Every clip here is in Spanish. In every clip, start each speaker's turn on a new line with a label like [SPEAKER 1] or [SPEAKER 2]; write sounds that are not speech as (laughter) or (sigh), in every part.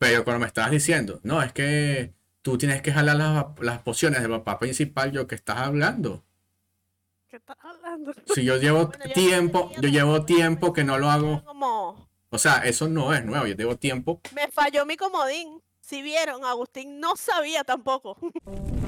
[SPEAKER 1] Pero cuando me estabas diciendo, no, es que tú tienes que jalar las, las pociones del papá principal, yo que estás hablando.
[SPEAKER 2] ¿Qué estás hablando? (laughs)
[SPEAKER 1] Si yo llevo
[SPEAKER 2] Bueno, yo
[SPEAKER 1] tiempo, yo llevo tiempo que no lo hago.
[SPEAKER 2] Como
[SPEAKER 1] O sea, eso no es nuevo, yo llevo tiempo.
[SPEAKER 2] me falló mi comodín. Si vieron, Agustín no sabía tampoco. (laughs)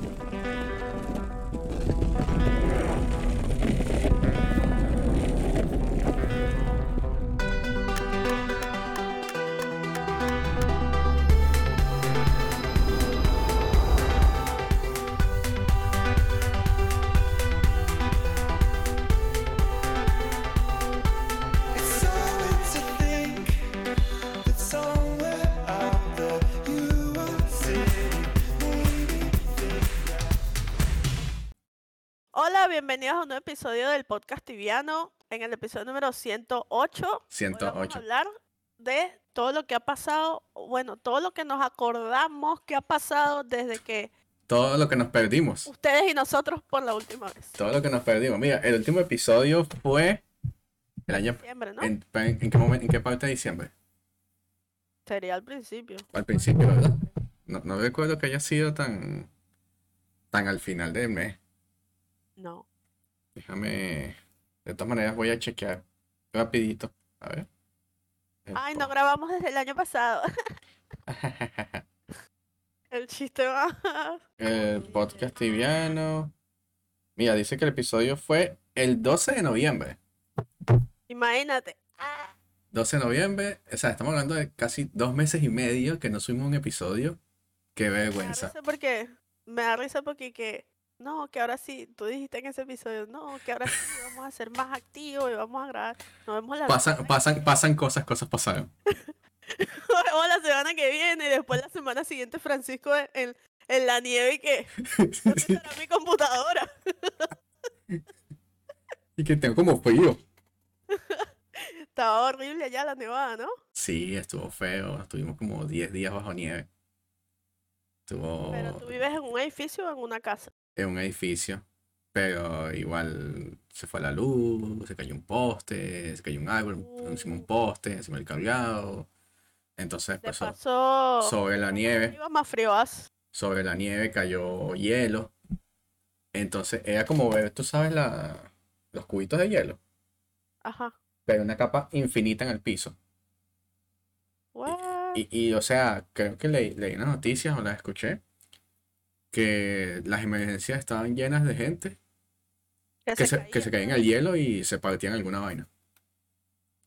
[SPEAKER 2] Hola, bienvenidos a un nuevo episodio del podcast tibiano. En el episodio número 108. Hoy vamos a
[SPEAKER 1] 108.
[SPEAKER 2] hablar de todo lo que ha pasado, bueno, todo lo que nos acordamos que ha pasado desde que
[SPEAKER 1] Todo lo que nos perdimos.
[SPEAKER 2] ustedes y nosotros por la última vez.
[SPEAKER 1] Todo lo que nos perdimos. Mira, el último episodio fue el año.
[SPEAKER 2] Diciembre, ¿no?
[SPEAKER 1] ¿En, en qué momento, en qué parte de diciembre?
[SPEAKER 2] Sería al principio.
[SPEAKER 1] Al principio, ¿verdad? No, no recuerdo que haya sido tan. tan al final del mes.
[SPEAKER 2] No.
[SPEAKER 1] Déjame. De todas maneras, voy a chequear rapidito. A ver. El
[SPEAKER 2] Ay, no grabamos desde el año pasado. (laughs) El chiste va.
[SPEAKER 1] el podcast tibiano. Mira, dice que el episodio fue el 12 de noviembre.
[SPEAKER 2] Imagínate.
[SPEAKER 1] 12 de noviembre, o sea, estamos hablando de casi dos meses y medio que no subimos un episodio. Qué
[SPEAKER 2] Me da
[SPEAKER 1] vergüenza.
[SPEAKER 2] risa porque. Me da risa porque que. No, que ahora sí, tú dijiste en ese episodio, no, que ahora sí vamos a ser más activos y vamos a grabar. Nos vemos la
[SPEAKER 1] Pasan,
[SPEAKER 2] semana
[SPEAKER 1] pasan, pasan cosas, cosas pasaron. (laughs)
[SPEAKER 2] o la semana que viene y después la semana siguiente Francisco en, en- la nieve y que ¿dónde (laughs) estará mi computadora? (laughs)
[SPEAKER 1] Y que tengo como frío.
[SPEAKER 2] Estaba horrible allá la nevada, ¿no?
[SPEAKER 1] Sí, estuvo feo. Estuvimos como 10 días bajo nieve. Estuvo
[SPEAKER 2] Pero tú vives en un edificio o en una casa.
[SPEAKER 1] En un edificio. Pero igual se fue la luz, se cayó un poste, se cayó un árbol, encima un poste, encima el cableado. Entonces, pues,
[SPEAKER 2] paso,
[SPEAKER 1] sobre la nieve.
[SPEAKER 2] iba más frío. ¿as?
[SPEAKER 1] sobre la nieve cayó hielo. Entonces era como ver, tú sabes, la, los cubitos de hielo,
[SPEAKER 2] Ajá.
[SPEAKER 1] pero una capa infinita en el piso.
[SPEAKER 2] What?
[SPEAKER 1] Y, y, o sea, creo que leí, leí unas noticias o las escuché, que las emergencias estaban llenas de gente que se, que se caía en el hielo y se partían alguna vaina.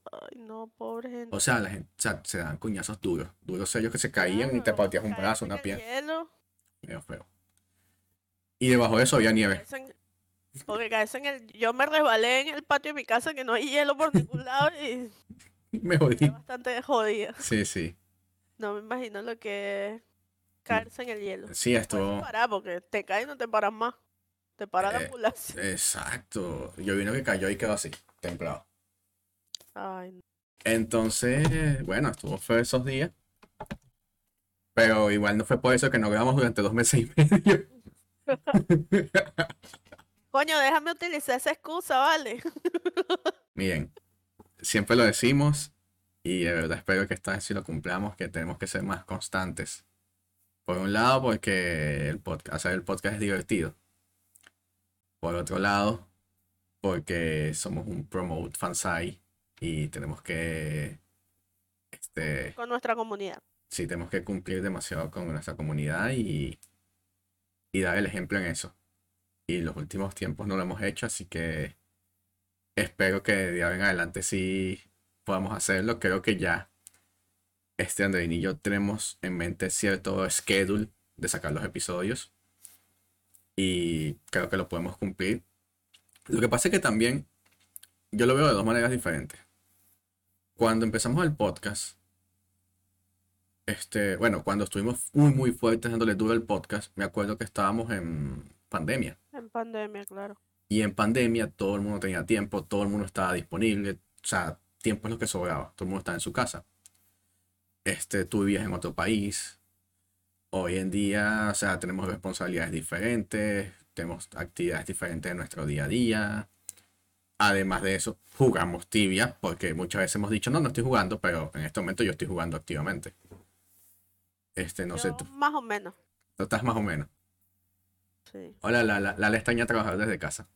[SPEAKER 2] Ay, no, pobre gente.
[SPEAKER 1] O sea, la gente, o sea, se dan cuñazos duros, duros sellos que se caían y te partías un brazo, una pierna,
[SPEAKER 2] hielo,
[SPEAKER 1] medio feo. Y debajo de eso había nieve.
[SPEAKER 2] Porque caerse en el... Yo me resbalé en el patio de mi casa que no hay hielo por ningún (laughs) lado y
[SPEAKER 1] Me jodí.
[SPEAKER 2] bastante jodida.
[SPEAKER 1] Sí, sí.
[SPEAKER 2] No me imagino lo que caerse en el hielo.
[SPEAKER 1] Sí, esto.
[SPEAKER 2] parar porque te caes y no te paras más. Te para la
[SPEAKER 1] Eh,
[SPEAKER 2] ambulancia. (laughs)
[SPEAKER 1] Exacto. Yo vi uno que cayó y quedó así, templado.
[SPEAKER 2] Ay, no.
[SPEAKER 1] Entonces, bueno, estuvo feo esos días. Pero igual no fue por eso que no grabamos durante dos meses y medio. (laughs)
[SPEAKER 2] Coño, déjame utilizar esa excusa, ¿vale? (laughs)
[SPEAKER 1] Miren, siempre lo decimos y de verdad espero que esta vez sí lo cumplamos, que tenemos que ser más constantes. Por un lado, porque el podcast, hacer el podcast es divertido. Por otro lado, porque somos un promote fansite y tenemos que este,
[SPEAKER 2] Con nuestra comunidad.
[SPEAKER 1] sí tenemos que cumplir demasiado con nuestra comunidad y, y dar el ejemplo en eso. Y los últimos tiempos no lo hemos hecho, así que espero que de ahora en adelante sí podamos hacerlo. Creo que ya este Andreín y yo tenemos en mente cierto schedule de sacar los episodios. Y creo que lo podemos cumplir. Lo que pasa es que también yo lo veo de dos maneras diferentes. Cuando empezamos el podcast, este, bueno, cuando estuvimos muy, muy fuertes dándole duro al podcast, me acuerdo que estábamos en pandemia.
[SPEAKER 2] En pandemia, claro.
[SPEAKER 1] Y en pandemia todo el mundo tenía tiempo, todo el mundo estaba disponible. O sea, tiempo es lo que sobraba. Todo el mundo estaba en su casa. Este, tú vivías en otro país. Hoy en día, o sea, tenemos responsabilidades diferentes, tenemos actividades diferentes en nuestro día a día. Además de eso, jugamos tibia, porque muchas veces hemos dicho, no, no estoy jugando, pero en este momento yo estoy jugando activamente. Este, no sé,
[SPEAKER 2] Yo
[SPEAKER 1] tú,
[SPEAKER 2] más o menos.
[SPEAKER 1] tú estás más o menos.
[SPEAKER 2] Sí.
[SPEAKER 1] Hola, la, la, la, extraña trabajar desde casa.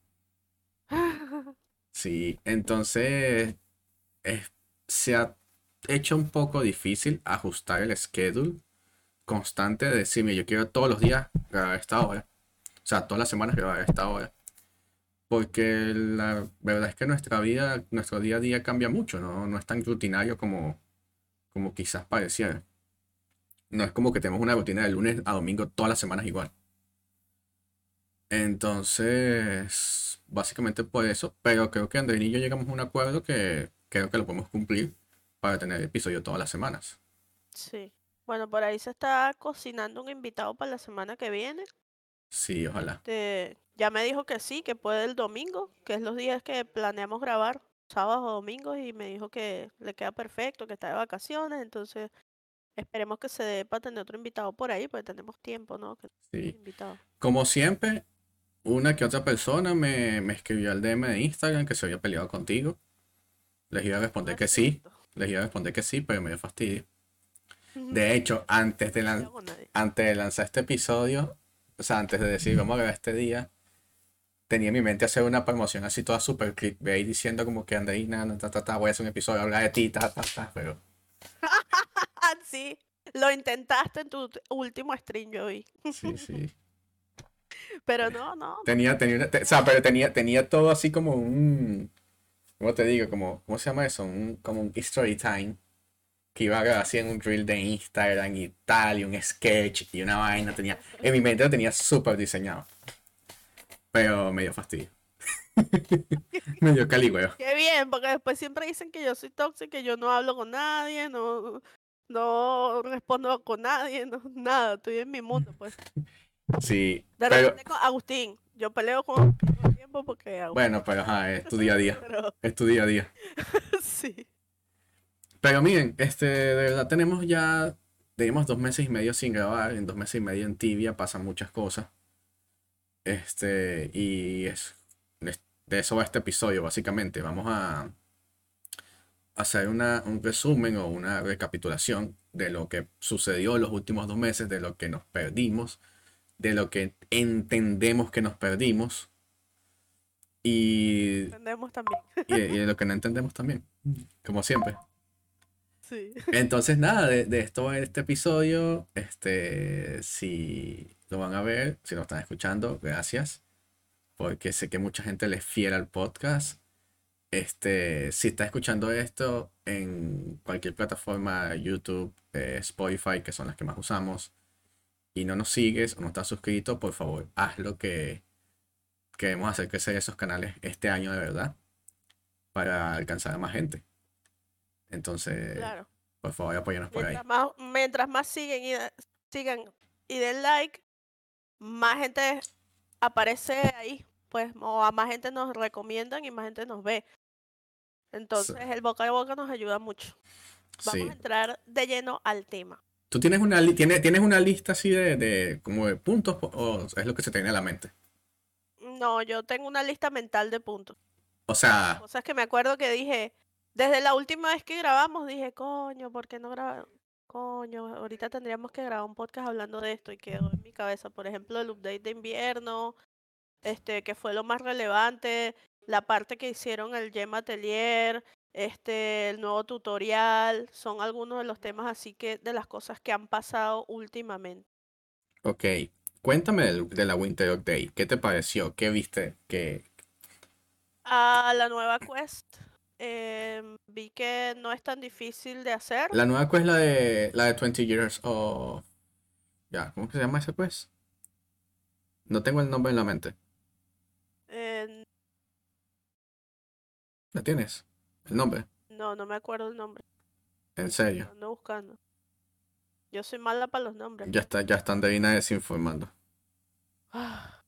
[SPEAKER 1] (laughs) Sí, entonces es- se ha hecho un poco difícil ajustar el schedule constante de decirme, yo quiero todos los días grabar esta hora. O sea, todas las semanas grabar esta hora. Porque la verdad es que nuestra vida, nuestro día a día cambia mucho, ¿no? No es tan rutinario como, como quizás pareciera. No es como que tenemos una rutina de lunes a domingo todas las semanas igual. Entonces, básicamente por eso, pero creo que Andrés y yo llegamos a un acuerdo que creo que lo podemos cumplir para tener episodio todas las semanas.
[SPEAKER 2] Sí. Bueno, por ahí se está cocinando un invitado para la semana que viene.
[SPEAKER 1] Sí, ojalá.
[SPEAKER 2] Este, ya me dijo que sí, que puede el domingo, que es los días que planeamos grabar, sábados o domingos, y me dijo que le queda perfecto, que está de vacaciones, entonces esperemos que se dé para tener otro invitado por ahí, porque tenemos tiempo, ¿no? Que
[SPEAKER 1] Sí.
[SPEAKER 2] invitado.
[SPEAKER 1] Como siempre, una que otra persona me, me escribió al DM de Instagram que se había peleado contigo. Les iba a responder que sí, les iba a responder que sí, pero me dio fastidio. De hecho, antes de, lan- antes de lanzar este episodio, o sea, antes de decir vamos a grabar este día, tenía en mi mente hacer una promoción así toda super clickbait diciendo como que Andreina, na, ta, ta, ta, voy a hacer un episodio, hablar de ti, ta, ta, ta, pero (laughs)
[SPEAKER 2] sí, lo intentaste en tu último stream, yo vi.
[SPEAKER 1] sí, sí. (laughs)
[SPEAKER 2] Pero no, no,
[SPEAKER 1] Tenía, tenía, una- te- o sea, pero tenía, tenía todo así como un, ¿cómo te digo? Como, ¿cómo se llama eso? Un, como un story time que iba a así en un reel de Instagram y tal, y un sketch y una vaina. Tenía, en mi mente lo tenía súper diseñado. Pero me dio fastidio. (laughs) me dio caligüeo. (laughs)
[SPEAKER 2] Qué bien, porque después siempre dicen que yo soy tóxica, que yo no hablo con nadie, no, no respondo con nadie, no, nada, estoy en mi mundo, pues.
[SPEAKER 1] Sí,
[SPEAKER 2] De
[SPEAKER 1] pero
[SPEAKER 2] repente con Agustín, yo peleo con tiempo porque Agustín,
[SPEAKER 1] bueno, pero ajá, es tu día a día.
[SPEAKER 2] pero
[SPEAKER 1] Es tu día a día. (laughs)
[SPEAKER 2] sí.
[SPEAKER 1] Pero miren, este, de verdad tenemos ya, tenemos dos meses y medio sin grabar, en dos meses y medio en Tibia pasan muchas cosas. Este, y es, es- de eso va este episodio, básicamente. Vamos a hacer una, un resumen o una recapitulación de lo que sucedió los últimos dos meses, de lo que nos perdimos, de lo que entendemos que nos perdimos y,
[SPEAKER 2] Entendemos también. (laughs)
[SPEAKER 1] y- lo que no entendemos también, como siempre.
[SPEAKER 2] Sí.
[SPEAKER 1] Entonces, nada, de, de esto este episodio. Este, si lo van a ver, si lo están escuchando, gracias. Porque sé que mucha gente les fiel al podcast. Este, si está escuchando esto en cualquier plataforma, YouTube, eh, Spotify, que son las que más usamos, y no nos sigues o no estás suscrito, por favor, haz lo que queremos hacer crecer esos canales este año de verdad para alcanzar a más gente. Entonces,
[SPEAKER 2] Claro.
[SPEAKER 1] por favor, apóyanos por ahí.
[SPEAKER 2] Mientras más, mientras más siguen y da- sigan y den like, más gente aparece ahí, pues, o a más gente nos recomiendan y más gente nos ve. Entonces, el boca a boca nos ayuda mucho. Vamos
[SPEAKER 1] Sí.
[SPEAKER 2] a entrar de lleno al tema.
[SPEAKER 1] ¿Tú tienes una, li- tienes, tienes una lista así de, de como de puntos o es lo que se te viene a la mente?
[SPEAKER 2] No, yo tengo una lista mental de puntos.
[SPEAKER 1] O sea,
[SPEAKER 2] Cosas que me acuerdo que dije, desde la última vez que grabamos, dije, coño, ¿por qué no grabamos? Coño, ahorita tendríamos que grabar un podcast hablando de esto y quedó en mi cabeza, por ejemplo, el update de invierno, este, que fue lo más relevante, la parte que hicieron el Gem Atelier, este, el nuevo tutorial, son algunos de los temas así que de las cosas que han pasado últimamente.
[SPEAKER 1] ok. Cuéntame de la Winter Update. ¿Qué te pareció? ¿Qué viste? ¿Qué...
[SPEAKER 2] A la nueva quest, em, vi que no es tan difícil de hacer.
[SPEAKER 1] La nueva quest, la de, la de 20 Years of... Ya, ¿cómo que se llama ese quest? No tengo el nombre en la mente.
[SPEAKER 2] en-
[SPEAKER 1] ¿La tienes? ¿El nombre?
[SPEAKER 2] No, no me acuerdo el nombre.
[SPEAKER 1] En serio.
[SPEAKER 2] Ando buscando. Yo soy mala para los nombres.
[SPEAKER 1] Ya está, ya está Andreina desinformando.
[SPEAKER 2] Ah.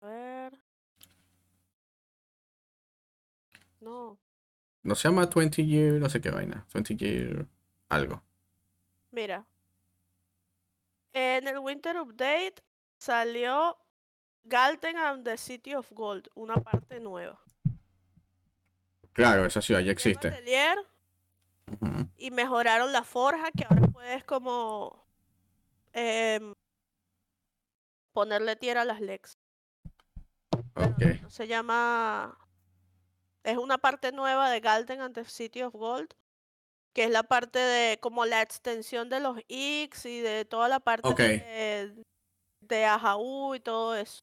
[SPEAKER 2] A ver. No,
[SPEAKER 1] No se llama 20 Year, no sé qué vaina. 20 Year algo.
[SPEAKER 2] mira. En el Winter Update salió Galten and the City of Gold, una parte nueva.
[SPEAKER 1] Claro, esa ciudad ya existe.
[SPEAKER 2] Atelier Y mejoraron la forja que ahora puedes como em, ponerle tierra a las no se llama es una parte nueva de Galden and the City of Gold que es la parte de como la extensión de los X y de toda la parte
[SPEAKER 1] Ok.
[SPEAKER 2] de, de Ajaú y todo eso.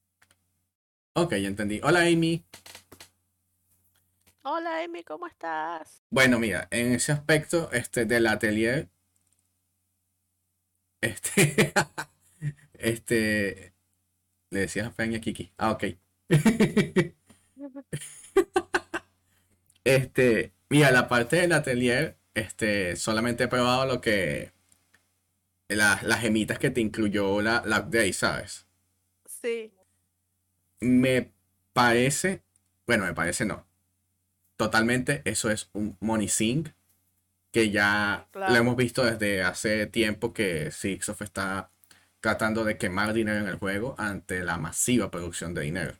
[SPEAKER 1] Ok, ya entendí. Hola Amy.
[SPEAKER 2] Hola Amy, ¿cómo estás?
[SPEAKER 1] Bueno, mira, en ese aspecto este, del atelier, este, (laughs) este, le decías a Fran y a Kiki. Ah, ok. Este, mira, la parte del atelier, este, solamente he probado lo que, las, las gemitas que te incluyó la, la update, ¿sabes?
[SPEAKER 2] Sí,
[SPEAKER 1] Me parece, bueno, me parece no. Totalmente, eso es un money sink que ya
[SPEAKER 2] Claro.
[SPEAKER 1] lo hemos visto desde hace tiempo que Sixof está tratando de quemar dinero en el juego ante la masiva producción de dinero.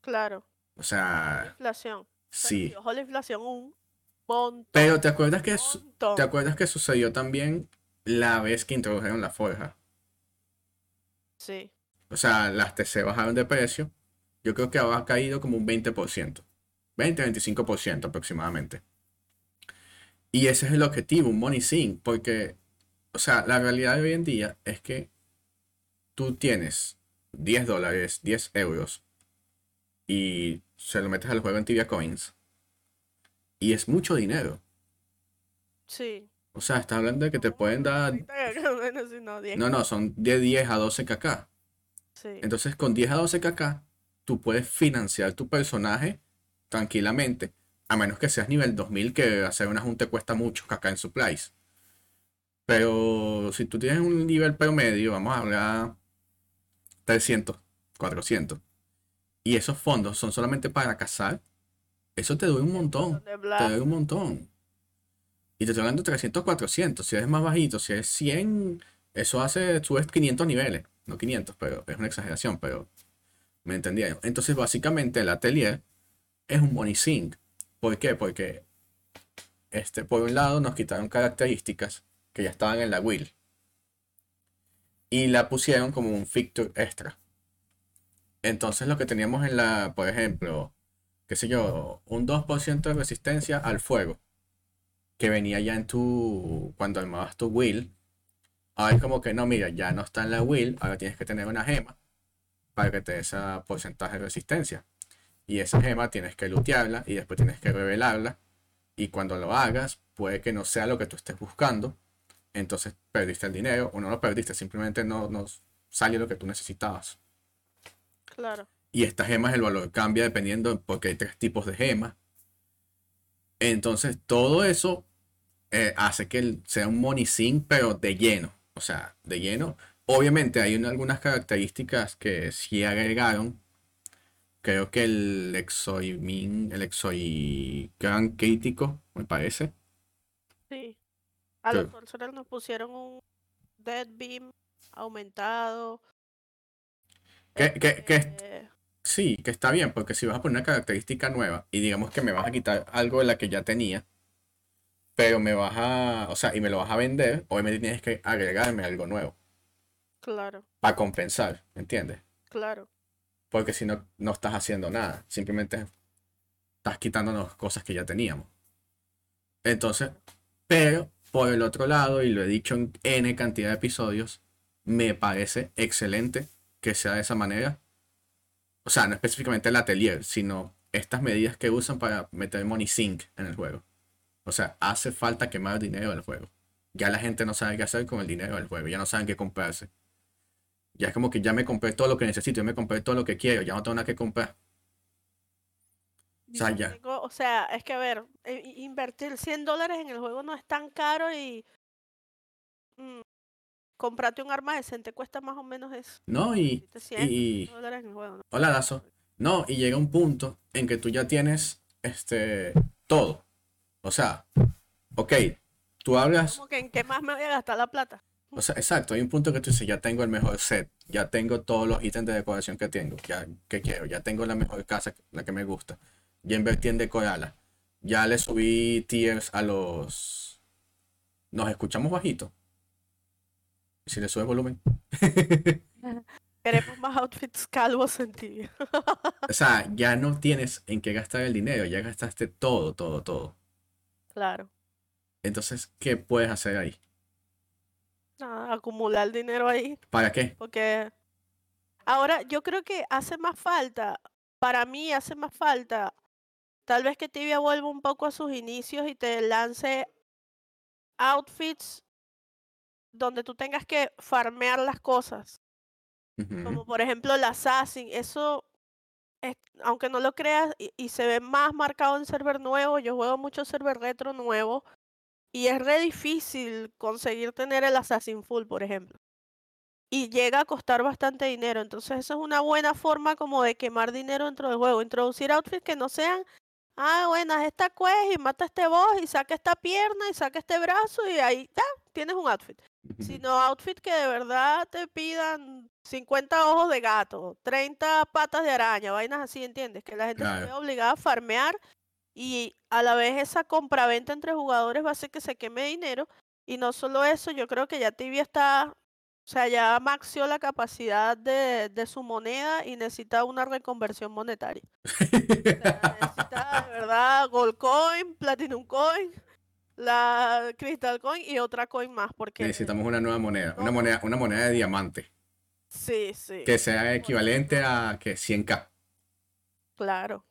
[SPEAKER 2] claro.
[SPEAKER 1] O sea,
[SPEAKER 2] Inflación. Se
[SPEAKER 1] sí.
[SPEAKER 2] redujo la inflación un montón.
[SPEAKER 1] Pero ¿te acuerdas que
[SPEAKER 2] montón.
[SPEAKER 1] ¿Te acuerdas que sucedió también la vez que introdujeron la forja?
[SPEAKER 2] Sí,
[SPEAKER 1] O sea, las TC bajaron de precio. Yo creo que ha caído como un 20%. 20-25% aproximadamente. Y ese es el objetivo, un money sink. Porque, o sea, la realidad de hoy en día es que tú tienes 10 dólares, 10 euros y se lo metes al juego en Tibia Coins. Y es mucho dinero.
[SPEAKER 2] sí.
[SPEAKER 1] O sea, está hablando de que te pueden dar (laughs)
[SPEAKER 2] Ahorita que menos si no, 10.
[SPEAKER 1] No, no, son de 10 a 12 kk.
[SPEAKER 2] Sí,
[SPEAKER 1] Entonces, con 10 a 12 kk, tú puedes financiar tu personaje tranquilamente. A menos que seas nivel 2000, que hacer una junta cuesta mucho kk en supplies. Pero si tú tienes un nivel promedio, vamos a hablar 300, 400. Y esos fondos son solamente para cazar. Eso te duele un montón. Te doy un montón. Y te estoy hablando de 300, 400. Si eres más bajito, si es 100, eso hace, subes 500 niveles. No 500, pero es una exageración, pero me entendieron. Entonces, básicamente, el atelier es un money sink. ¿Por qué? Porque, este, por un lado, nos quitaron características que ya estaban en la will. Y la pusieron como un feature extra. Entonces, lo que teníamos en la, por ejemplo, qué sé yo, un 2% de resistencia al fuego, que venía ya en tu, cuando armabas tu will, ahora como que no, mira, ya no está en la will, ahora tienes que tener una gema para que te dé ese porcentaje de resistencia. Y esa gema tienes que lootearla y después tienes que revelarla. Y cuando lo hagas, puede que no sea lo que tú estés buscando. Entonces perdiste el dinero o no lo perdiste, simplemente no, no salió lo que tú necesitabas.
[SPEAKER 2] Claro.
[SPEAKER 1] Y estas gemas el valor cambia dependiendo porque hay tres tipos de gemas. Entonces todo eso eh, hace que sea un money sink, pero de lleno. O sea, de lleno. Obviamente hay una- algunas características que sí agregaron. Creo que el exoimin, el exoi gran crítico, me parece.
[SPEAKER 2] Sí. A los sorcerers nos pusieron un Dead Beam aumentado.
[SPEAKER 1] Que, que, que es-
[SPEAKER 2] eh,
[SPEAKER 1] sí, que está bien, porque si vas a poner una característica nueva y digamos que me vas a quitar algo de la que ya tenía, pero me vas a, o sea, y me lo vas a vender, obviamente tienes que agregarme algo nuevo
[SPEAKER 2] claro,
[SPEAKER 1] para compensar, ¿entiendes?
[SPEAKER 2] claro.
[SPEAKER 1] Porque si no, no estás haciendo nada, simplemente estás quitándonos cosas que ya teníamos. Entonces, pero por el otro lado, y lo he dicho en N cantidad de episodios, me parece excelente que sea de esa manera. O sea, no específicamente el atelier, sino estas medidas que usan para meter money sink en el juego. O sea, hace falta quemar dinero del juego. Ya la gente no sabe qué hacer con el dinero del juego, ya no saben qué comprarse. Ya es como que ya me compré todo lo que necesito, ya me compré todo lo que quiero, ya no tengo nada que comprar. O sea, ya.
[SPEAKER 2] tengo- o sea, es que a ver, eh, invertir 100 dólares en el juego no es tan caro y mm, comprarte un arma decente cuesta más o menos eso.
[SPEAKER 1] No, y,
[SPEAKER 2] Invertiste 100
[SPEAKER 1] y,
[SPEAKER 2] dólares en el juego, ¿no?
[SPEAKER 1] Hola, Lazo. No, y llega un punto en que tú ya tienes este todo. O sea, ok, tú hablas,
[SPEAKER 2] Como que en qué más me voy a gastar la plata.
[SPEAKER 1] O sea, exacto, hay un punto que tú dices, ya tengo el mejor set, ya tengo todos los ítems de decoración que tengo, ya que quiero, ya tengo la mejor casa, la que me gusta, ya invertí en decorarla. Ya le subí tiers a los. Nos escuchamos bajito. ¿Y si le subes volumen? (laughs)
[SPEAKER 2] Queremos más outfits calvos en ti.
[SPEAKER 1] O sea, ya no tienes en qué gastar el dinero, ya gastaste todo, todo, todo.
[SPEAKER 2] Claro.
[SPEAKER 1] Entonces, ¿qué puedes hacer ahí?
[SPEAKER 2] Nada, acumular dinero ahí.
[SPEAKER 1] ¿Para qué?
[SPEAKER 2] Porque ahora yo creo que hace más falta, para mí hace más falta, tal vez que Tibia vuelva un poco a sus inicios y te lance outfits donde tú tengas que farmear las cosas. Como por ejemplo el Assassin, eso, es- aunque no lo creas, y, y se ve más marcado en server nuevo, yo juego mucho server retro nuevo, y es re difícil conseguir tener el Assassin full, por ejemplo. Y llega a costar bastante dinero, entonces eso es una buena forma como de quemar dinero dentro del juego, introducir outfits que no sean, ah, bueno, haz esta quest y mata a este boss y saca esta pierna y saca este brazo y ahí, ya, tienes un outfit sino outfit que de verdad te pidan 50 ojos de gato, 30 patas de araña, vainas así, ¿entiendes? Que la gente se vea obligada a farmear y a la vez esa compraventa entre jugadores va a hacer que se queme dinero. Y no solo eso, yo creo que ya Tibia está, o sea, ya maxió la capacidad de, de su moneda y necesita una reconversión monetaria. O sea, necesita de verdad Gold Coin, Platinum Coin, la Crystal Coin y otra coin más, porque
[SPEAKER 1] Necesitamos una nueva moneda, una moneda, una moneda de diamante,
[SPEAKER 2] Sí, sí,
[SPEAKER 1] que sea equivalente a que 100k.
[SPEAKER 2] claro.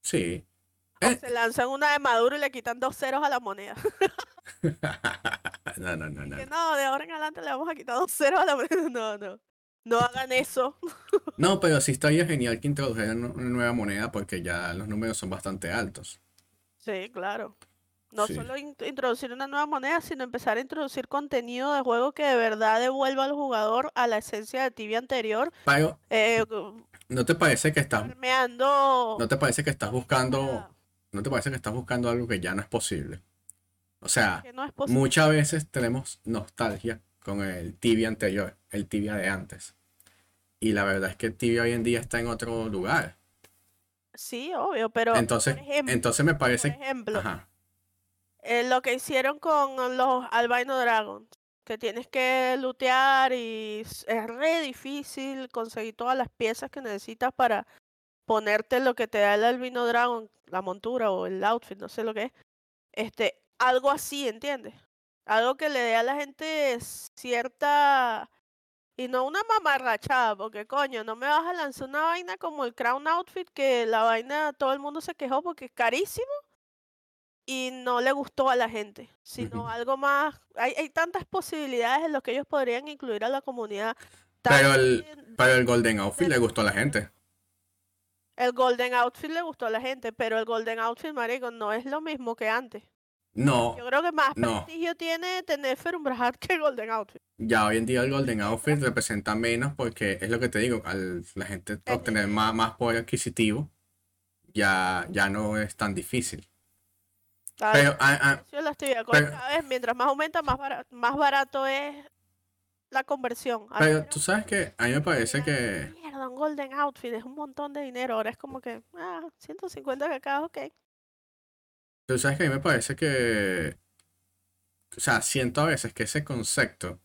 [SPEAKER 1] Sí. Eh.
[SPEAKER 2] se lanzan una de Maduro y le quitan dos ceros a la moneda. (laughs)
[SPEAKER 1] No, no, no, no.
[SPEAKER 2] Que
[SPEAKER 1] no.
[SPEAKER 2] de ahora en adelante le vamos a quitar dos ceros a la moneda. (laughs) No, no. No hagan eso. (laughs)
[SPEAKER 1] No, pero sí estaría genial que introdujeran una nueva moneda porque ya los números son bastante altos.
[SPEAKER 2] Sí, claro. No
[SPEAKER 1] Sí.
[SPEAKER 2] solo in- introducir una nueva moneda, sino empezar a introducir contenido de juego que de verdad devuelva al jugador a la esencia de Tibia anterior.
[SPEAKER 1] Pero,
[SPEAKER 2] Eh,
[SPEAKER 1] ¿no te parece que estás, no te parece que estás buscando, no te parece que estás buscando algo que ya no es posible? O sea,
[SPEAKER 2] no
[SPEAKER 1] muchas veces tenemos nostalgia con el tibia anterior, el tibia de antes. Y la verdad es que el tibia hoy en día está en otro lugar.
[SPEAKER 2] Sí, obvio, pero
[SPEAKER 1] Entonces,
[SPEAKER 2] ejemplo,
[SPEAKER 1] entonces me
[SPEAKER 2] por
[SPEAKER 1] parece,
[SPEAKER 2] ejemplo,
[SPEAKER 1] ajá,
[SPEAKER 2] eh, lo que hicieron con los Albino Dragons, que tienes que lootear y es re difícil conseguir todas las piezas que necesitas para ponerte lo que te da el Albino Dragon, la montura o el outfit, no sé lo que es. Este, algo así, ¿entiendes? Algo que le dé a la gente cierta y no una mamarrachada, porque coño, no me vas a lanzar una vaina como el Crown Outfit, que la vaina todo el mundo se quejó porque es carísimo y no le gustó a la gente, sino algo más. Hay, hay tantas posibilidades en lo que ellos podrían incluir a la comunidad.
[SPEAKER 1] pero el, pero el Golden Outfit le gustó a la gente.
[SPEAKER 2] El Golden Outfit le gustó a la gente, pero el Golden Outfit, marico, no es lo mismo que antes.
[SPEAKER 1] No,
[SPEAKER 2] Yo creo que más
[SPEAKER 1] no.
[SPEAKER 2] prestigio tiene tener Ferumbrahad que el Golden Outfit.
[SPEAKER 1] Ya hoy en día el Golden Outfit representa menos porque es lo que te digo, al la gente
[SPEAKER 2] Es
[SPEAKER 1] obtener más, más poder adquisitivo ya, ya no es tan difícil. Pero, ah, ah,
[SPEAKER 2] de las tibias,
[SPEAKER 1] pero-
[SPEAKER 2] cada vez mientras más aumenta, más barato, más barato es la conversión. Antes
[SPEAKER 1] pero tú sabes que a mí me parece que
[SPEAKER 2] Mierda, un Golden Outfit es un montón de dinero. Ahora es como que, ah, 150 cacao, ok.
[SPEAKER 1] tú sabes que a mí me parece que o sea, siento a veces que ese concepto,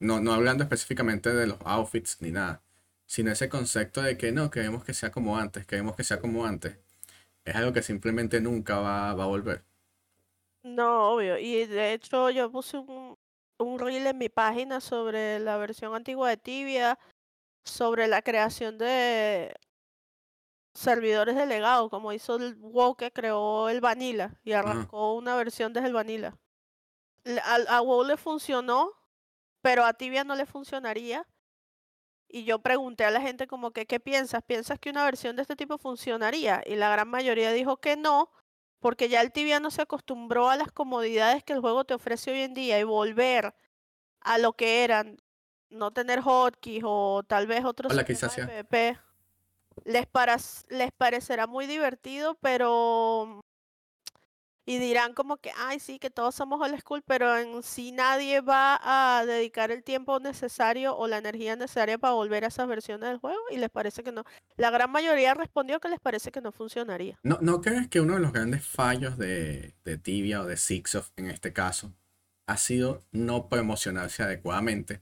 [SPEAKER 1] no, no hablando específicamente de los outfits ni nada, sino ese concepto de que no, queremos que sea como antes, queremos que sea como antes, es algo que simplemente nunca va, va a volver.
[SPEAKER 2] No, obvio. Y de hecho yo puse un, un reel en mi página sobre la versión antigua de Tibia, sobre la creación de servidores delegados, como hizo el WoW que creó el Vanilla y arrancó una versión desde el Vanilla. A, WoW le funcionó, pero a Tibia no le funcionaría. Y yo pregunté a la gente como que, ¿qué piensas? ¿Piensas que una versión de este tipo funcionaría? Y la gran mayoría dijo que no, porque ya el Tibia no se acostumbró a las comodidades que el juego te ofrece hoy en día y volver a lo que eran, no tener hotkeys o tal vez otro
[SPEAKER 1] Hola,
[SPEAKER 2] PvP, les, paras- les parecerá muy divertido, pero y dirán como que, ay, sí, que todos somos old school, pero en sí nadie va a dedicar el tiempo necesario o la energía necesaria para volver a esas versiones del juego y les parece que no. La gran mayoría respondió que les parece que no funcionaría.
[SPEAKER 1] ¿No, ¿No crees que uno de los grandes fallos de, de Tibia o de Sixoft en este caso ha sido no promocionarse adecuadamente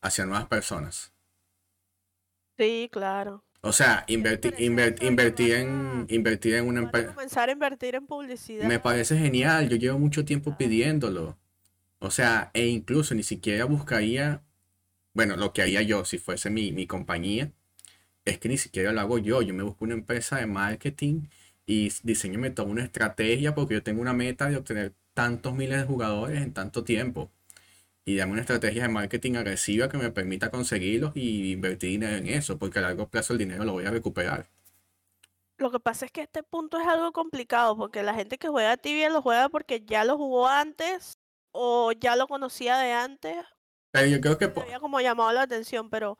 [SPEAKER 1] hacia nuevas personas?
[SPEAKER 2] Sí, claro.
[SPEAKER 1] O sea, invertir, invertir,
[SPEAKER 2] van
[SPEAKER 1] en, invertir en una empresa.
[SPEAKER 2] comenzar a invertir en publicidad.
[SPEAKER 1] Me parece genial, yo llevo mucho tiempo pidiéndolo. O sea, e incluso ni siquiera buscaría, bueno, lo que haría yo si fuese mi, mi compañía, es que ni siquiera lo hago yo. Yo me busco una empresa de marketing y diseñame toda una estrategia porque yo tengo una meta de obtener tantos miles de jugadores en tanto tiempo. Y dame una estrategia de marketing agresiva que me permita conseguirlos y invertir dinero en eso, porque a largo plazo el dinero lo voy a recuperar.
[SPEAKER 2] Lo que pasa es que este punto es algo complicado porque la gente que juega tibia lo juega porque ya lo jugó antes o ya lo conocía de antes,
[SPEAKER 1] Pero yo creo que...
[SPEAKER 2] había como llamado la atención, pero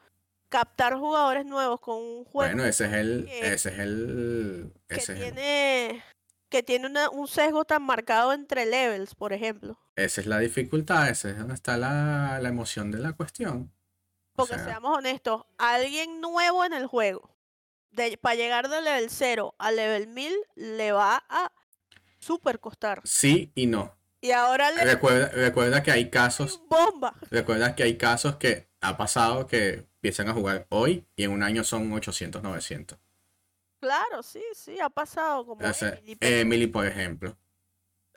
[SPEAKER 2] captar jugadores nuevos con un juego
[SPEAKER 1] Bueno, ese es el,
[SPEAKER 2] que-
[SPEAKER 1] ese es el,
[SPEAKER 2] que
[SPEAKER 1] ese es el-
[SPEAKER 2] tiene que tiene una- un sesgo tan marcado entre levels, por ejemplo.
[SPEAKER 1] esa es la dificultad, esa es donde está la, la emoción de la cuestión. O
[SPEAKER 2] Porque
[SPEAKER 1] sea,
[SPEAKER 2] seamos honestos, alguien nuevo en el juego, para llegar de level 0 a level 1000, le va a super costar.
[SPEAKER 1] sí y no.
[SPEAKER 2] Y ahora le
[SPEAKER 1] Recuerda, recuerda que hay casos, (laughs)
[SPEAKER 2] bomba.
[SPEAKER 1] recuerda que hay casos que ha pasado que empiezan a jugar hoy y en un año son 800, 900.
[SPEAKER 2] Claro, sí, sí, ha pasado como
[SPEAKER 1] O sea,
[SPEAKER 2] Emily, pero
[SPEAKER 1] Emily, por ejemplo.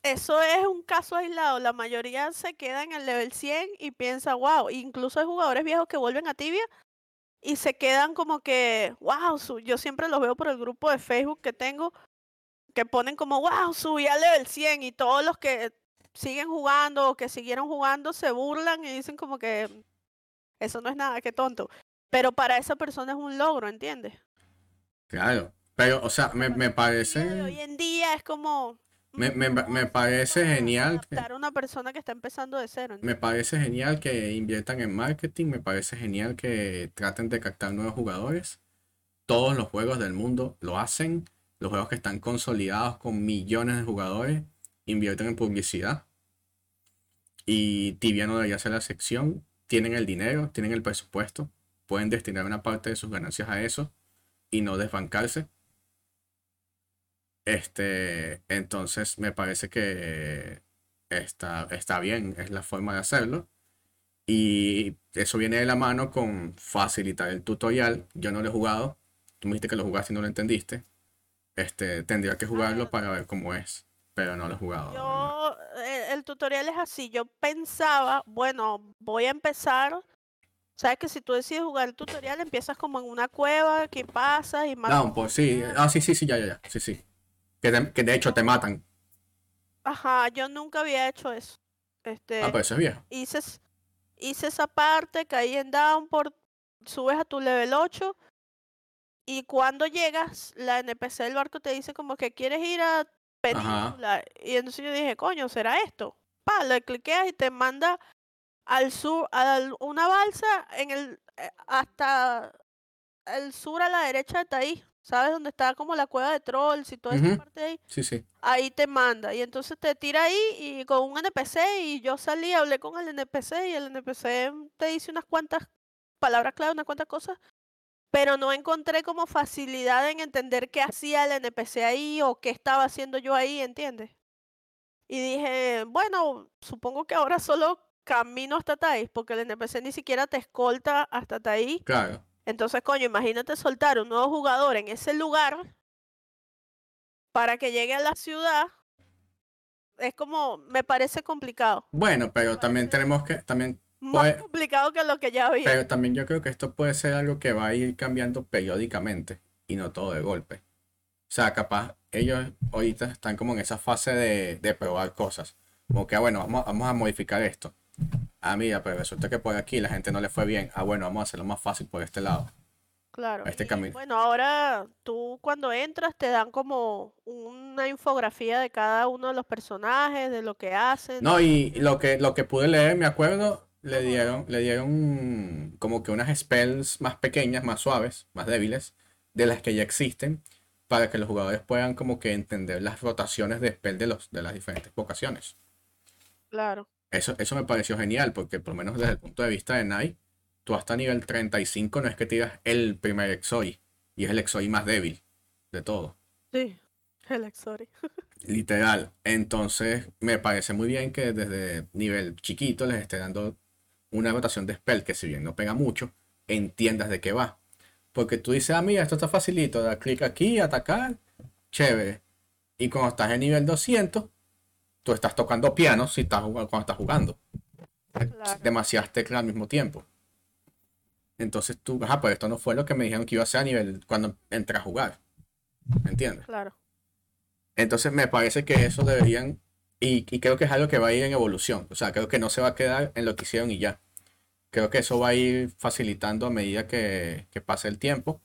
[SPEAKER 2] eso es un caso aislado. La mayoría se queda en el level 100 y piensa, wow, incluso hay jugadores viejos que vuelven a tibia y se quedan como que, wow, su- yo siempre los veo por el grupo de Facebook que tengo, que ponen como, wow, subí al level 100 y todos los que siguen jugando o que siguieron jugando se burlan y dicen como que eso no es nada, qué tonto. Pero para esa persona es un logro, ¿entiendes?
[SPEAKER 1] Claro. Pero, o sea, me, me parece,
[SPEAKER 2] hoy en día es como...
[SPEAKER 1] me, me,
[SPEAKER 2] mm,
[SPEAKER 1] me
[SPEAKER 2] ¿cómo
[SPEAKER 1] parece genial que,
[SPEAKER 2] a una persona que está empezando de cero.
[SPEAKER 1] Me parece genial que inviertan en marketing, me parece genial que traten de captar nuevos jugadores. Todos los juegos del mundo lo hacen. Los juegos que están consolidados con millones de jugadores invierten en publicidad. Y Tibia no debería ser la sección. Tienen el dinero, tienen el presupuesto, pueden destinar una parte de sus ganancias a eso y no desbancarse. Este, entonces me parece que está, está bien, es la forma de hacerlo. Y eso viene de la mano con facilitar el tutorial. Yo no lo he jugado. Tú me dijiste que lo jugaste y no lo entendiste. Este, tendría que jugarlo
[SPEAKER 2] Ah.
[SPEAKER 1] para ver cómo es, pero no lo he jugado.
[SPEAKER 2] Yo, eh, el tutorial es así. Yo pensaba, bueno, voy a empezar. Sabes que si tú decides jugar el tutorial, empiezas como en una cueva, que pasas y matas.
[SPEAKER 1] Down, pues sí. Ah, sí, sí, sí, ya, ya, ya. Sí, sí. Que, te- que de hecho te matan.
[SPEAKER 2] Ajá, yo nunca había hecho eso. Este,
[SPEAKER 1] Ah, pero eso es viejo.
[SPEAKER 2] hice, hice esa parte, caí en Downport, subes a tu level 8 y cuando llegas, la NPC del barco te dice como que quieres ir a Península. Y entonces yo dije, coño, ¿será esto? Pa, le cliqueas y te manda al sur, a una balsa en el, eh, hasta el sur a la derecha de Taí. ¿Sabes? Donde está como la cueva de trolls y toda esa
[SPEAKER 1] Ujú.
[SPEAKER 2] parte de ahí
[SPEAKER 1] Sí, sí.
[SPEAKER 2] ahí te manda y entonces te tira ahí y con un NPC y yo salí, hablé con el NPC y el NPC te dice unas cuantas palabras clave, unas cuantas cosas, pero no encontré como facilidad en entender qué hacía el NPC ahí o qué estaba haciendo yo ahí, ¿entiendes? Y dije, bueno, supongo que ahora solo camino hasta Taís, porque el NPC ni siquiera te escolta hasta Taís.
[SPEAKER 1] Claro.
[SPEAKER 2] Entonces, coño, imagínate soltar un nuevo jugador en ese lugar para que llegue a la ciudad. Es como, me parece complicado.
[SPEAKER 1] Bueno, pero también tenemos que, también,
[SPEAKER 2] Más complicado que lo que ya había.
[SPEAKER 1] pero también yo creo que esto puede ser algo que va a ir cambiando periódicamente y no todo de golpe. O sea, capaz ellos ahorita están como en esa fase de, de probar cosas. Como que, ah, bueno, vamos, vamos a modificar esto. Ah, mira, pero resulta que por aquí la gente no le fue bien. Ah, bueno, vamos a hacerlo más fácil por este lado.
[SPEAKER 2] Claro.
[SPEAKER 1] este camino.
[SPEAKER 2] Bueno, ahora tú cuando entras te dan como una infografía de cada uno de los personajes, de lo que hacen.
[SPEAKER 1] No, y lo que, lo que pude leer, me acuerdo, le dieron, le dieron como que unas spells más pequeñas, más suaves, más débiles, de las que ya existen, para que los jugadores puedan como que entender las rotaciones de spell de, los, de las diferentes vocaciones.
[SPEAKER 2] Claro.
[SPEAKER 1] Eso, eso me pareció genial, porque por lo menos desde el punto de vista de Nai, tú hasta nivel 35 no es que tiras el primer Exoi, y es el Exoi más débil de todo.
[SPEAKER 2] Sí. El Exori. (laughs)
[SPEAKER 1] Literal. Entonces, me parece muy bien que desde nivel chiquito les esté dando una rotación de spell que si bien no pega mucho, entiendas de qué va. Porque tú dices, ah, mira, esto está facilito, da clic aquí, atacar, chévere. Y cuando estás en nivel 200, tú estás tocando piano si estás jugando, cuando estás jugando.
[SPEAKER 2] Claro.
[SPEAKER 1] Demasiadas teclas al mismo tiempo. Entonces tú, ajá, pues esto no fue lo que me dijeron que iba a ser a nivel cuando entré a jugar. ¿Me entiendes?
[SPEAKER 2] Claro.
[SPEAKER 1] Entonces me parece que eso deberían, y, y creo que es algo que va a ir en evolución, o sea, creo que no se va a quedar en lo que hicieron y ya. Creo que eso va a ir facilitando a medida que, que pase el tiempo,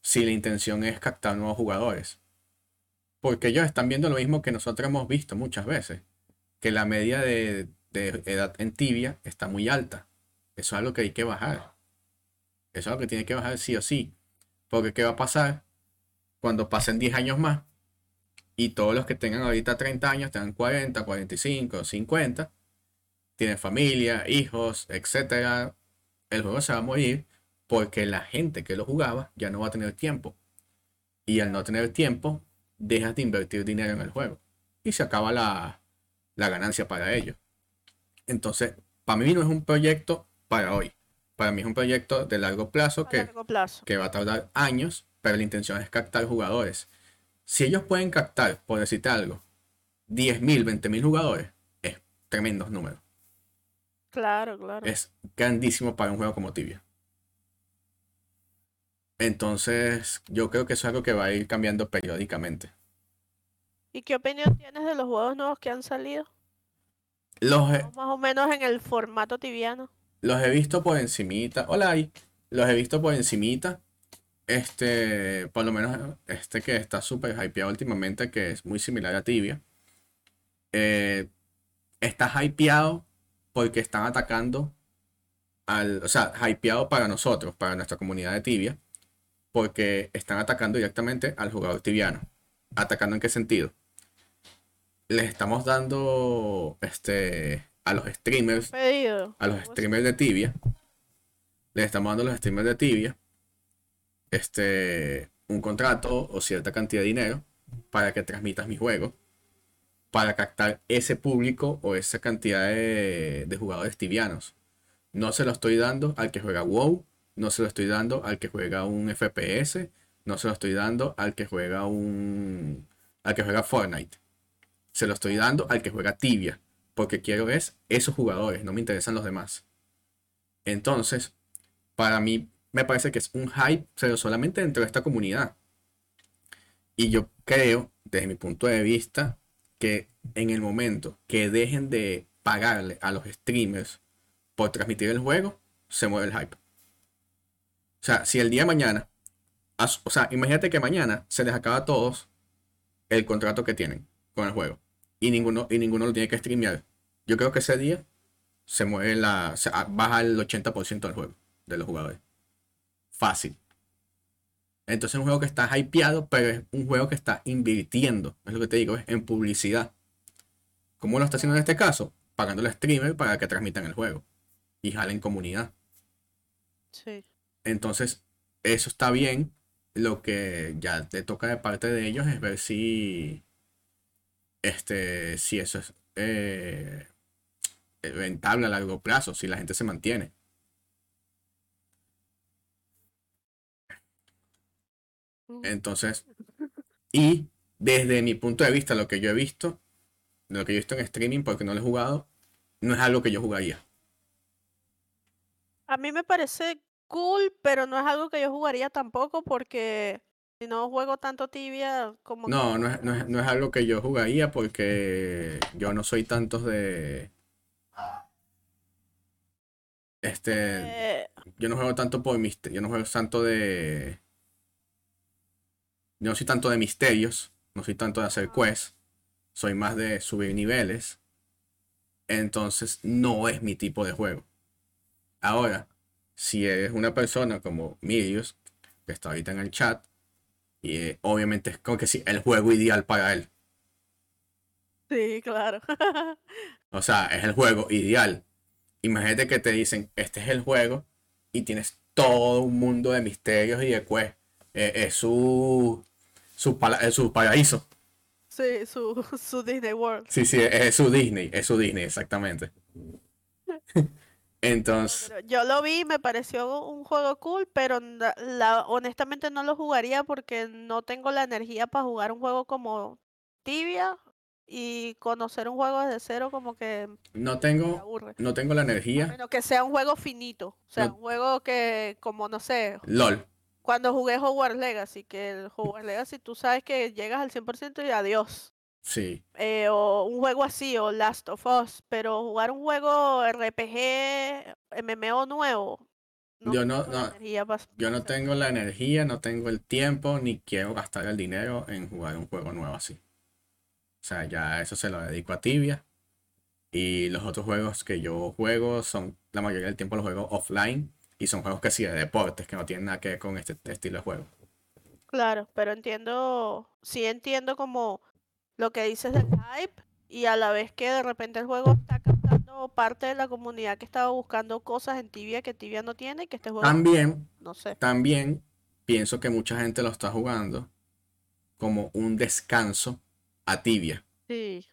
[SPEAKER 1] si la intención es captar nuevos jugadores. Porque ellos están viendo lo mismo que nosotros hemos visto muchas veces, que la media de, edad en tibia está muy alta. Eso es algo que hay que bajar. Eso es algo que tiene que bajar sí o sí. Porque ¿qué va a pasar cuando pasen 10 años más? y todos los que tengan ahorita 30 años, tengan 40, 45, 50, tienen familia, hijos, etcétera, el juego se va a morir porque la gente que lo jugaba ya no va a tener tiempo. Y al no tener tiempo, dejas de invertir dinero en el juego. Y se acaba la, la ganancia para ellos. Entonces, para mí no es un proyecto para hoy. Para mí es un proyecto de largo plazo
[SPEAKER 2] A
[SPEAKER 1] que,
[SPEAKER 2] largo plazo.
[SPEAKER 1] que va a tardar años, pero la intención es captar jugadores. Si ellos pueden captar, por decirte algo, 10.000, 20.000 jugadores, es tremendos números.
[SPEAKER 2] Claro, claro.
[SPEAKER 1] Es grandísimo para un juego como Tibia. Entonces, yo creo que eso es algo que va a ir cambiando periódicamente.
[SPEAKER 2] ¿Y qué opinión tienes de los juegos nuevos que han salido?
[SPEAKER 1] Los he,
[SPEAKER 2] Más o menos en el formato tibiano.
[SPEAKER 1] los he visto por encimita. Hola ahí. Los he visto por encimita. Este, por lo menos este que está súper hypeado últimamente, que es muy similar a Tibia. eh, está hypeado porque están atacando al, o sea, hypeado para nosotros, para nuestra comunidad de Tibia, porque están atacando directamente al jugador tibiano. ¿Atacando en qué sentido? Les estamos dando este, a los streamers
[SPEAKER 2] Pedido.
[SPEAKER 1] a los streamers de Tibia. Les estamos dando a los streamers de Tibia este, un contrato o cierta cantidad de dinero para que transmitas mi juego. Para captar ese público o esa cantidad de, de jugadores tibianos. No se lo estoy dando al que juega WoW. No se lo estoy dando al que juega un FPS. No se lo estoy dando al que juega un. al que juega Fortnite. Se lo estoy dando al que juega Tibia. Porque quiero es esos jugadores, no me interesan los demás. Entonces, para mí me parece que es un hype, pero solamente dentro de esta comunidad. Y yo creo, desde mi punto de vista, que en el momento que dejen de pagarle a los streamers por transmitir el juego, se mueve el hype. O sea, si el día de mañana, o sea, imagínate que mañana se les acaba a todos el contrato que tienen con el juego y ninguno, y ninguno lo tiene que streamear. Yo creo que ese día se mueve la, se baja el 80% del juego, de los jugadores. Fácil. Entonces es un juego que está hypeado, pero es un juego que está invirtiendo. Es lo que te digo, es en publicidad. ¿Cómo lo está haciendo en este caso? Pagando al streamer para que transmitan el juego. Y jalen comunidad.
[SPEAKER 2] Sí.
[SPEAKER 1] Entonces, eso está bien. Lo que ya te toca de parte de ellos es ver si. Este. Si eso es eh, rentable a largo plazo, si la gente se mantiene. Entonces, y desde mi punto de vista, lo que yo he visto, lo que yo he visto en streaming, porque no lo he jugado, no es algo que yo jugaría.
[SPEAKER 2] A mí me parece cool, pero no es algo que yo jugaría tampoco porque si no juego tanto tibia como que
[SPEAKER 1] No, no es, no es, no es algo que yo jugaría porque yo no soy tantos de. Este.
[SPEAKER 2] eh,
[SPEAKER 1] Yo no juego tanto por misterio. Yo no juego tanto de. Yo no soy tanto de misterios. No soy tanto de hacer quests. Soy más de subir niveles. Entonces no es mi tipo de juego. Ahora, si eres una persona como Mirius, que está ahorita en el chat, Y eh, obviamente es como que sí, el juego ideal para él.
[SPEAKER 2] Sí, claro. (laughs)
[SPEAKER 1] O sea, es el juego ideal. Imagínate que te dicen, este es el juego y tienes todo un mundo de misterios y de quests. Eh, es su, su, pala- es su paraíso.
[SPEAKER 2] Sí, su, (laughs) su Disney World.
[SPEAKER 1] Sí, sí, es su Disney, es su Disney, exactamente. (laughs) Entonces,
[SPEAKER 2] yo lo vi, me pareció un juego cool, pero la, honestamente no lo jugaría porque no tengo la energía para jugar un juego como Tibia y conocer un juego desde cero como que
[SPEAKER 1] no tengo,
[SPEAKER 2] aburre.
[SPEAKER 1] no tengo la energía.
[SPEAKER 2] menos que sea un juego finito, o sea,
[SPEAKER 1] No-
[SPEAKER 2] un juego que como no sé,
[SPEAKER 1] LOL.
[SPEAKER 2] cuando jugué Hogwarts Legacy, que el Hogwarts Legacy tú sabes que llegas al 100% y adiós.
[SPEAKER 1] Sí.
[SPEAKER 2] eh, o un juego así, o Last of Us, pero jugar un juego RPG, MMO nuevo, no
[SPEAKER 1] Yo no-
[SPEAKER 2] tengo la
[SPEAKER 1] no, Yo no tengo la energía, no tengo el tiempo, ni quiero gastar el dinero en jugar un juego nuevo así. O sea, ya eso se lo dedico a Tibia. Y los otros juegos que yo juego son, la mayoría del tiempo los juego offline. Y son juegos que sí de deportes, que no tienen nada que ver con este estilo de juego.
[SPEAKER 2] Claro, pero entiendo, sí entiendo como lo que dices del hype y a la vez que de repente el juego está captando parte de la comunidad que estaba buscando cosas en Tibia que Tibia no tiene y que este juego,
[SPEAKER 1] También,
[SPEAKER 2] no sé.
[SPEAKER 1] también pienso que mucha gente lo está jugando como un descanso a Tibia.
[SPEAKER 2] Sí,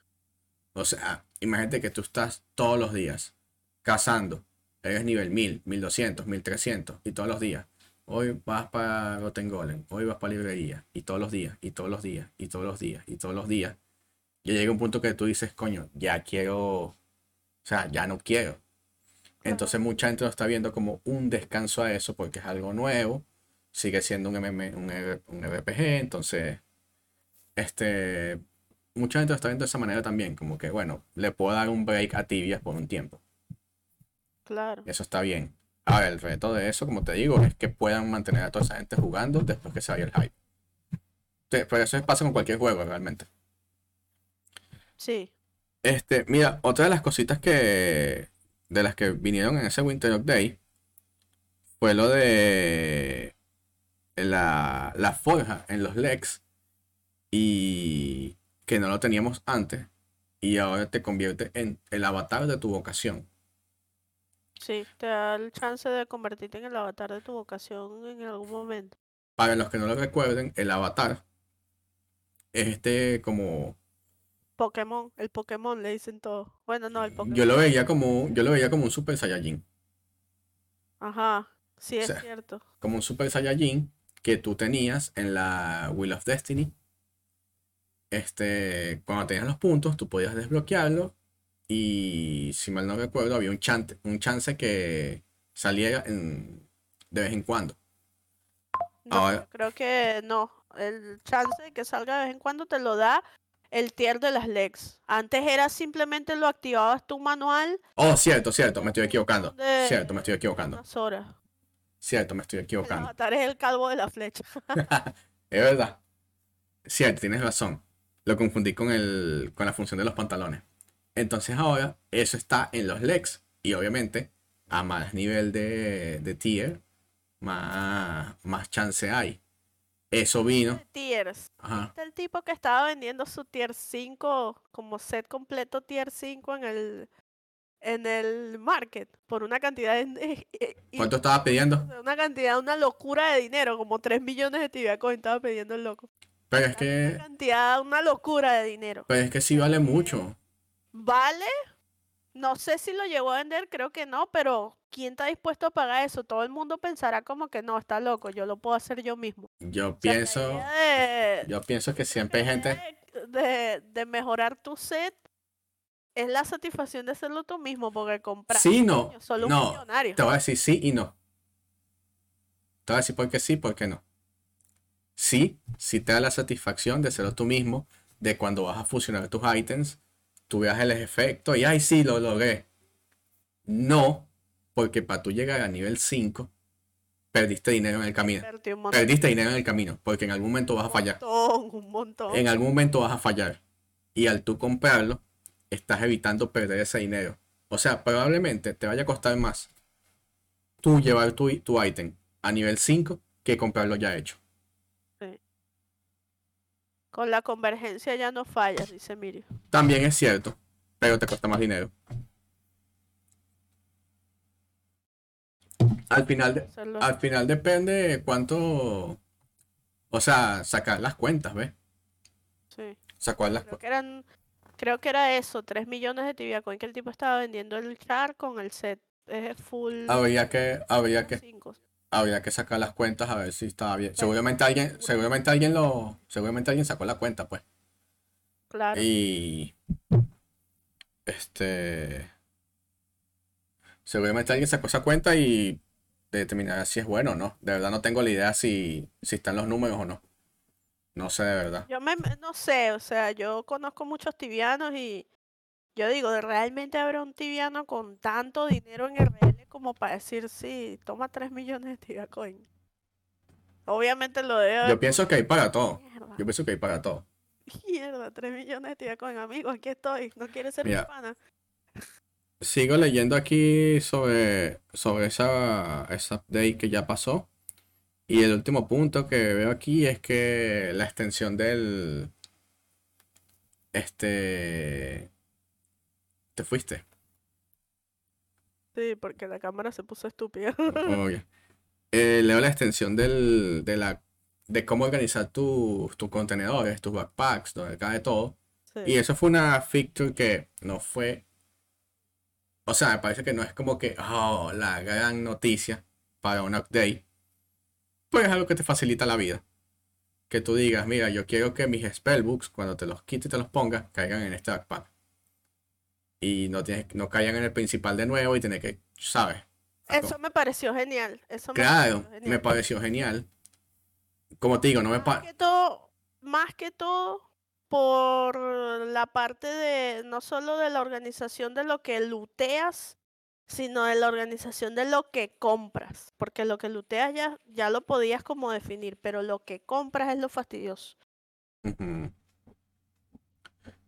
[SPEAKER 1] O sea, imagínate que tú estás todos los días cazando. Eres nivel 1000, 1200, 1300 y todos los días. Hoy vas para Rotten Golem, hoy vas para librería y todos los días, y todos los días, y todos los días, y todos los días. Y llega un punto que tú dices, coño, ya quiero, o sea, ya no quiero. Entonces mucha gente lo está viendo como un descanso a eso porque es algo nuevo, sigue siendo un, MM, un, un RPG, entonces, este, mucha gente lo está viendo de esa manera también, como que, bueno, le puedo dar un break a Tibia por un tiempo.
[SPEAKER 2] claro.
[SPEAKER 1] Eso está bien. Ahora, el reto de eso, como te digo, es que puedan mantener a toda esa gente jugando después que se vaya el hype. Sí, Pero eso pasa con cualquier juego realmente.
[SPEAKER 2] Sí,
[SPEAKER 1] Este, mira, otra de las cositas que de las que vinieron en ese Winter Update fue lo de la, la forja en los legs y que no lo teníamos antes y ahora te convierte en el avatar de tu vocación.
[SPEAKER 2] Sí, te da el chance de convertirte en el avatar de tu vocación en algún momento.
[SPEAKER 1] Para los que no lo recuerden, el avatar es este como
[SPEAKER 2] Pokémon, el Pokémon le dicen todo. Bueno, no, el Pokémon.
[SPEAKER 1] yo lo veía como yo lo veía como un Super Saiyajin,
[SPEAKER 2] Ajá, sí es
[SPEAKER 1] sea,
[SPEAKER 2] cierto.
[SPEAKER 1] como un Super Saiyajin que tú tenías en la Wheel of Destiny. Este, cuando tenías los puntos, tú podías desbloquearlo y si mal no recuerdo, había un chance, un chance que saliera en- de vez en cuando.
[SPEAKER 2] No,
[SPEAKER 1] Ahora-
[SPEAKER 2] yo creo que no. El chance de que salga de vez en cuando te lo da el tier de las legs. Antes era simplemente lo activabas tu manual
[SPEAKER 1] Oh, cierto, cierto, me estoy equivocando.
[SPEAKER 2] de-
[SPEAKER 1] Cierto, me estoy equivocando.
[SPEAKER 2] horas.
[SPEAKER 1] Cierto, me estoy
[SPEAKER 2] El
[SPEAKER 1] equivocando.
[SPEAKER 2] avatar es el calvo de la flecha. (laughs)
[SPEAKER 1] Es verdad. Cierto, tienes razón. Lo confundí con el, con la función de los pantalones. Entonces ahora eso está en los legs. Y obviamente, a más nivel de, de tier, más, más chance hay. Eso vino.
[SPEAKER 2] Tiers.
[SPEAKER 1] Ajá.
[SPEAKER 2] ¿Viste el tipo que estaba vendiendo su tier 5 como set completo tier 5 en el en el market por una cantidad de, y-
[SPEAKER 1] ¿Cuánto estaba pidiendo?
[SPEAKER 2] una cantidad, una locura de dinero, como 3 millones de tibia coin estaba pidiendo el loco.
[SPEAKER 1] Pero es
[SPEAKER 2] Una
[SPEAKER 1] que,
[SPEAKER 2] cantidad, una locura de dinero.
[SPEAKER 1] pero es que sí vale mucho.
[SPEAKER 2] ¿Vale? No sé si lo llegó a vender, creo que no, pero ¿quién está dispuesto a pagar eso? Todo el mundo pensará como que no, está loco, yo lo puedo hacer yo mismo.
[SPEAKER 1] Yo
[SPEAKER 2] O sea, la
[SPEAKER 1] pienso,
[SPEAKER 2] de-
[SPEAKER 1] yo pienso que siempre hay gente. (laughs)
[SPEAKER 2] de, de- mejorar tu set es la satisfacción de hacerlo tú mismo, porque comprar
[SPEAKER 1] Sí, no.
[SPEAKER 2] solo un
[SPEAKER 1] No.
[SPEAKER 2] millonario.
[SPEAKER 1] Te voy a decir sí y no. Te voy a decir por qué sí, por qué no. Sí, sí te da la satisfacción de hacerlo tú mismo, de cuando vas a fusionar tus ítems, tú veas el efecto y ay, sí, lo logré. No, porque para tú llegar a nivel 5, perdiste dinero en el camino. Perdiste dinero en el camino, porque en algún momento vas a fallar.
[SPEAKER 2] un montón, un montón.
[SPEAKER 1] En algún momento vas a fallar. Y al tú comprarlo, estás evitando perder ese dinero. O sea, probablemente te vaya a costar más tú llevar tu, tu ítem a nivel 5 que comprarlo ya hecho.
[SPEAKER 2] Con la convergencia ya no fallas, dice Mirio.
[SPEAKER 1] También es cierto, pero te cuesta más dinero. Al final, de- al final depende de cuánto, o sea, sacar las cuentas, ¿ves?
[SPEAKER 2] sí.
[SPEAKER 1] Sacar las
[SPEAKER 2] Creo
[SPEAKER 1] cu-
[SPEAKER 2] que eran, creo que era eso, 3 millones de tibia coin que el tipo estaba vendiendo el char con el set. Es full.
[SPEAKER 1] Habría que, habría que. Habría que sacar las cuentas a ver si estaba bien. Seguramente alguien, seguramente alguien lo, seguramente alguien sacó la cuenta, pues.
[SPEAKER 2] Claro.
[SPEAKER 1] Y este seguramente alguien sacó esa cuenta y determinará si es bueno o no. De verdad no tengo la idea si, si están los números o no. No sé de verdad.
[SPEAKER 2] Yo me, no sé, o sea, yo conozco muchos tibianos y yo digo, ¿de ¿realmente habrá un tibiano con tanto dinero en RL como para decir, sí, toma 3 millones de tibia coin? Obviamente lo haber
[SPEAKER 1] Yo pienso que hay para todo.
[SPEAKER 2] Mierda,
[SPEAKER 1] Yo pienso que hay para todo.
[SPEAKER 2] mierda, 3 millones de tibia coin, amigo, aquí estoy, no quieres ser mi pana.
[SPEAKER 1] Sigo leyendo aquí sobre, sobre esa, esa update que ya pasó. Y el último punto que veo aquí es que la extensión del... Este... Te fuiste.
[SPEAKER 2] Sí, porque la cámara se puso estúpida.
[SPEAKER 1] Obvio. Eh, leo la extensión del, de, la, de cómo organizar tus tus contenedores, tus backpacks, donde cae todo. Y
[SPEAKER 2] Sí.
[SPEAKER 1] eso fue una feature que no fue. O sea, me parece que no es como que, oh, la gran noticia para un update. Pues es algo que te facilita la vida. Que tú digas, mira, yo quiero que mis spellbooks, cuando te los quites y te los pongas, caigan en este backpack. Y no, tienes, no caigan en el principal de nuevo y tener que, ¿sabes?
[SPEAKER 2] Eso me pareció genial. Eso me
[SPEAKER 1] Claro,
[SPEAKER 2] pareció
[SPEAKER 1] me
[SPEAKER 2] genial.
[SPEAKER 1] pareció genial. Como te digo, no me
[SPEAKER 2] Más que todo, más que todo por la parte de no solo de la organización de lo que looteas, sino de la organización de lo que compras. Porque lo que looteas ya, ya lo podías como definir, pero lo que compras es lo fastidioso.
[SPEAKER 1] Ujú.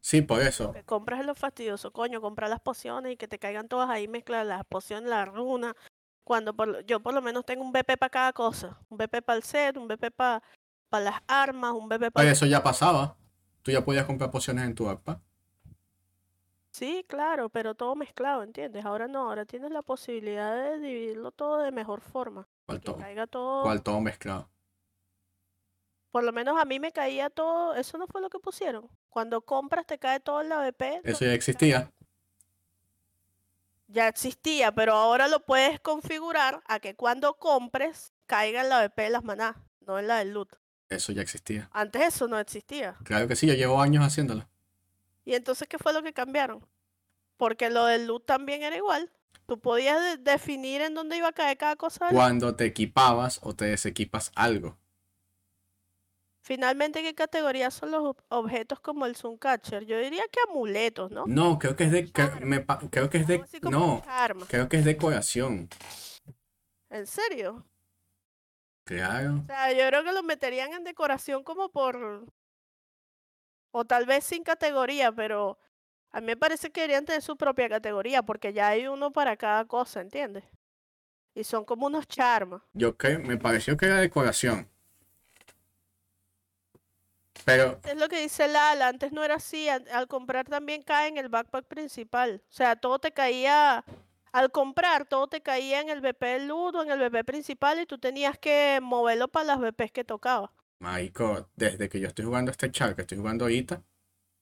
[SPEAKER 1] Sí, por eso.
[SPEAKER 2] Que compras lo fastidioso, coño, comprar las pociones y que te caigan todas ahí mezcladas, las pociones, la runa. Cuando por lo- yo por lo menos tengo un BP para cada cosa. Un BP para el set, un BP para las armas, un BP para...
[SPEAKER 1] eso ya pasaba. Tú ya podías comprar pociones en tu backpack.
[SPEAKER 2] Sí, claro, pero todo mezclado, ¿entiendes? Ahora no, ahora tienes la posibilidad de dividirlo todo de mejor forma.
[SPEAKER 1] ¿Cuál
[SPEAKER 2] Que
[SPEAKER 1] todo?
[SPEAKER 2] caiga todo,
[SPEAKER 1] ¿Cuál todo mezclado?
[SPEAKER 2] Por lo menos a mí me caía todo, eso no fue lo que pusieron. Cuando compras te cae todo en la BP,
[SPEAKER 1] Eso ya existía.
[SPEAKER 2] ya existía, pero ahora lo puedes configurar a que cuando compres caiga en la BP de las manás, no en la del loot.
[SPEAKER 1] Eso ya existía.
[SPEAKER 2] Antes eso no existía.
[SPEAKER 1] Claro que sí, yo llevo años haciéndolo.
[SPEAKER 2] ¿Y entonces qué fue lo que cambiaron? Porque lo del loot también era igual. Tú podías de- definir en dónde iba a caer cada cosa.
[SPEAKER 1] Cuando te equipabas o te desequipas algo.
[SPEAKER 2] Finalmente, ¿qué categoría son los ob- objetos como el Catcher? Yo diría que amuletos, ¿no?
[SPEAKER 1] No, creo que es de. me pa- creo que es de. No, creo que es decoración.
[SPEAKER 2] ¿En serio?
[SPEAKER 1] Claro.
[SPEAKER 2] O sea, yo creo que lo meterían en decoración como por... O tal vez sin categoría, pero a mí me parece que deberían tener su propia categoría, porque ya hay uno para cada cosa, ¿entiendes? Y son como unos charmas.
[SPEAKER 1] Yo creo, me pareció que era decoración. Pero
[SPEAKER 2] Es lo que dice Lala, antes no era así, al comprar también cae en el backpack principal. O sea, todo te caía, al comprar, todo te caía en el BP del loot o en el BP principal y tú tenías que moverlo para las BPs que tocaba.
[SPEAKER 1] Marico, desde que yo estoy jugando este char que estoy jugando ahorita,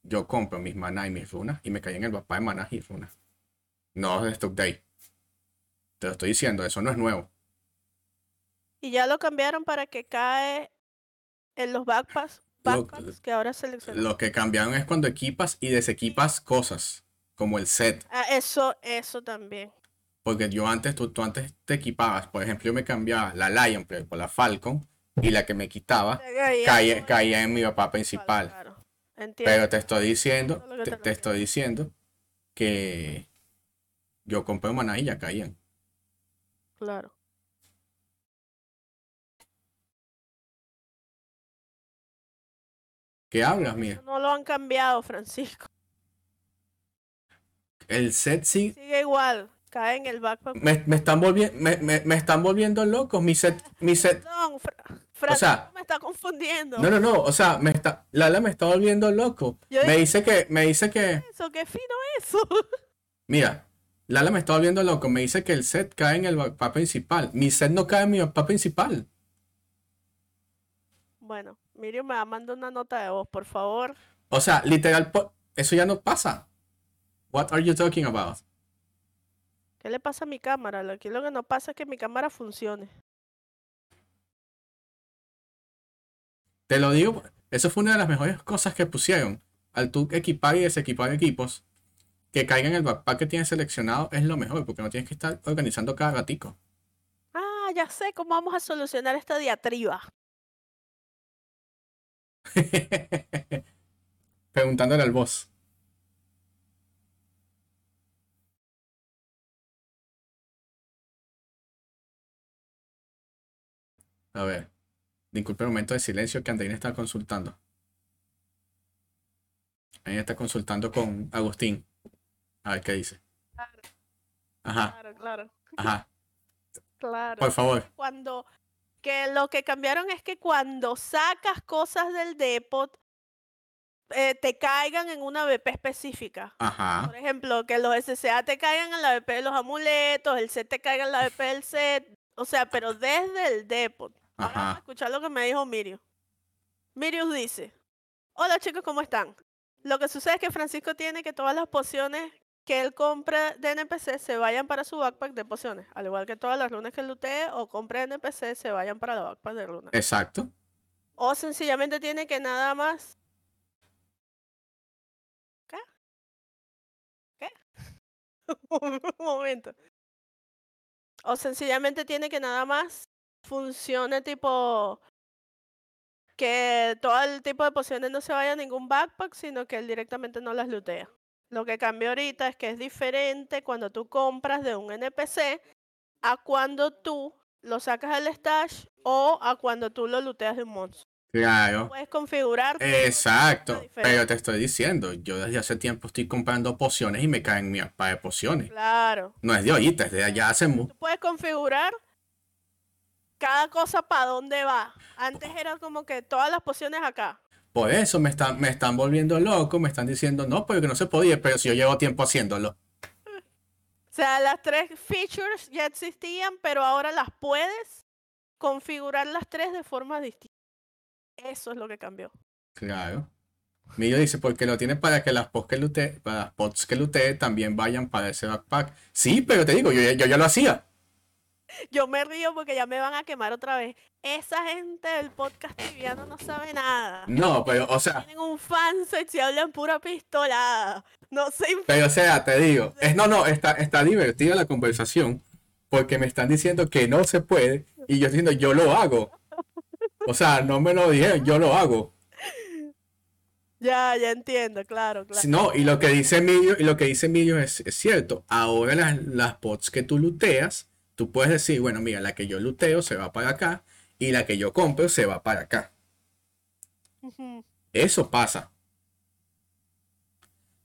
[SPEAKER 1] yo compro mis maná y mis runas y me caí en el papá de maná y runas. No de Stock Day. Te lo estoy diciendo, eso no es nuevo.
[SPEAKER 2] Y ya lo cambiaron para que cae en los backpacks,
[SPEAKER 1] Lo-
[SPEAKER 2] backpacks que ahora seleccionan.
[SPEAKER 1] Lo que cambiaron es cuando equipas y desequipas cosas, como el set.
[SPEAKER 2] Ah, eso, eso también.
[SPEAKER 1] Porque yo antes, tú, tú antes te equipabas, por ejemplo, yo me cambiaba la Lion Player por la Falcon y la que me quitaba
[SPEAKER 2] caía
[SPEAKER 1] caía, en mi papá principal.
[SPEAKER 2] claro. Entiendo.
[SPEAKER 1] Pero te estoy diciendo, te,
[SPEAKER 2] te
[SPEAKER 1] estoy diciendo que yo compré maná y ya caían.
[SPEAKER 2] Claro.
[SPEAKER 1] ¿Qué hablas, mía?
[SPEAKER 2] No lo han cambiado, Francisco.
[SPEAKER 1] El set sí.
[SPEAKER 2] Sigue igual. Cae en el backpack.
[SPEAKER 1] Me, me están volviendo, me, me- me están volviendo locos. Mi set, mi set,
[SPEAKER 2] Perdón, Fra- Francisco me está confundiendo.
[SPEAKER 1] No, no, no, o sea, me está, Lala me está volviendo loco.
[SPEAKER 2] Yo
[SPEAKER 1] Me dice que, me dice que,
[SPEAKER 2] Eso, qué fino eso. (laughs)
[SPEAKER 1] mira, Lala me está volviendo loco. Me dice que el set cae en el backpack principal. Mi set no cae en mi backpack principal.
[SPEAKER 2] Bueno, Miriam me va a mandar una nota de voz, por favor.
[SPEAKER 1] O sea, literal, eso ya no pasa. What are you talking about?
[SPEAKER 2] ¿Qué le pasa a mi cámara? Lo- Aquí lo que no pasa es que mi cámara funcione.
[SPEAKER 1] Te lo digo, eso fue una de las mejores cosas que pusieron. Al tú equipar y desequipar equipos, que caigan en el backpack que tienes seleccionado es lo mejor, porque no tienes que estar organizando cada ratico.
[SPEAKER 2] Ah, ya sé cómo vamos a solucionar esta diatriba. (laughs)
[SPEAKER 1] Preguntándole al boss. A ver. Disculpe el momento de silencio que Andreina está consultando. Ella está consultando con Agustín. A ver qué dice.
[SPEAKER 2] Claro,
[SPEAKER 1] Ajá,
[SPEAKER 2] claro, claro.
[SPEAKER 1] ajá.
[SPEAKER 2] claro.
[SPEAKER 1] Por favor.
[SPEAKER 2] Cuando que lo que cambiaron es que cuando sacas cosas del depot eh, te caigan en una BP específica.
[SPEAKER 1] Ajá.
[SPEAKER 2] Por ejemplo, que los SCA te caigan en la BP de los amuletos, el set te caiga en la BP del set. O sea, pero desde el depot. Ahora vamos a
[SPEAKER 1] Ajá.
[SPEAKER 2] escuchar lo que me dijo Miriam. Miriam dice, hola chicos, ¿cómo están? Lo que sucede es que Francisco tiene que todas las pociones que él compre de NPC se vayan para su backpack de pociones. Al igual que todas las runas que lutee o compre NPC se vayan para la backpack de runas.
[SPEAKER 1] Exacto.
[SPEAKER 2] O sencillamente tiene que nada más... ¿Qué? ¿Qué? (laughs) Un momento. O sencillamente tiene que nada más funcione tipo que todo el tipo de pociones no se vaya a ningún backpack, sino que él directamente no las lootea. Lo que cambia ahorita es que es diferente cuando tú compras de un NPC a cuando tú lo sacas del stash o a cuando tú lo looteas de un monstruo.
[SPEAKER 1] Claro.
[SPEAKER 2] Puedes configurar
[SPEAKER 1] Exacto. Pero te estoy diciendo, yo desde hace tiempo estoy comprando pociones y me caen mi aspa de pociones.
[SPEAKER 2] Claro.
[SPEAKER 1] No es de ahorita, es de allá hace mu-
[SPEAKER 2] Tú puedes configurar cada cosa para dónde va. Antes era como que todas las pociones acá.
[SPEAKER 1] Por eso me están, me están volviendo loco, me están diciendo, no, porque no se podía, pero si yo llevo tiempo haciéndolo.
[SPEAKER 2] O sea, las tres features ya existían, pero ahora las puedes configurar las tres de forma distinta. Eso es lo que cambió.
[SPEAKER 1] Claro. Millo dice, porque lo tiene para que las pots que lute, para las pots que lutee también vayan para ese backpack. Sí, pero te digo, yo, yo ya lo hacía.
[SPEAKER 2] Yo me río porque ya me van a quemar otra vez. Esa gente del podcast tibiano no sabe nada.
[SPEAKER 1] No, pero, o sea,
[SPEAKER 2] Tienen un fanset y hablan pura pistolada. No inf-
[SPEAKER 1] pero o sea, te digo, es no, no, está, está divertida la conversación, porque me están diciendo que no se puede, y yo diciendo, yo lo hago. O sea, no me lo dijeron, yo lo hago.
[SPEAKER 2] Ya, ya entiendo, claro, claro.
[SPEAKER 1] No, y lo que dice Emilio, y lo que dice Emilio es, es cierto. Ahora las, las bots que tú luteas, tú puedes decir, bueno, mira, la que yo luteo se va para acá y la que yo compro se va para acá. Eso pasa.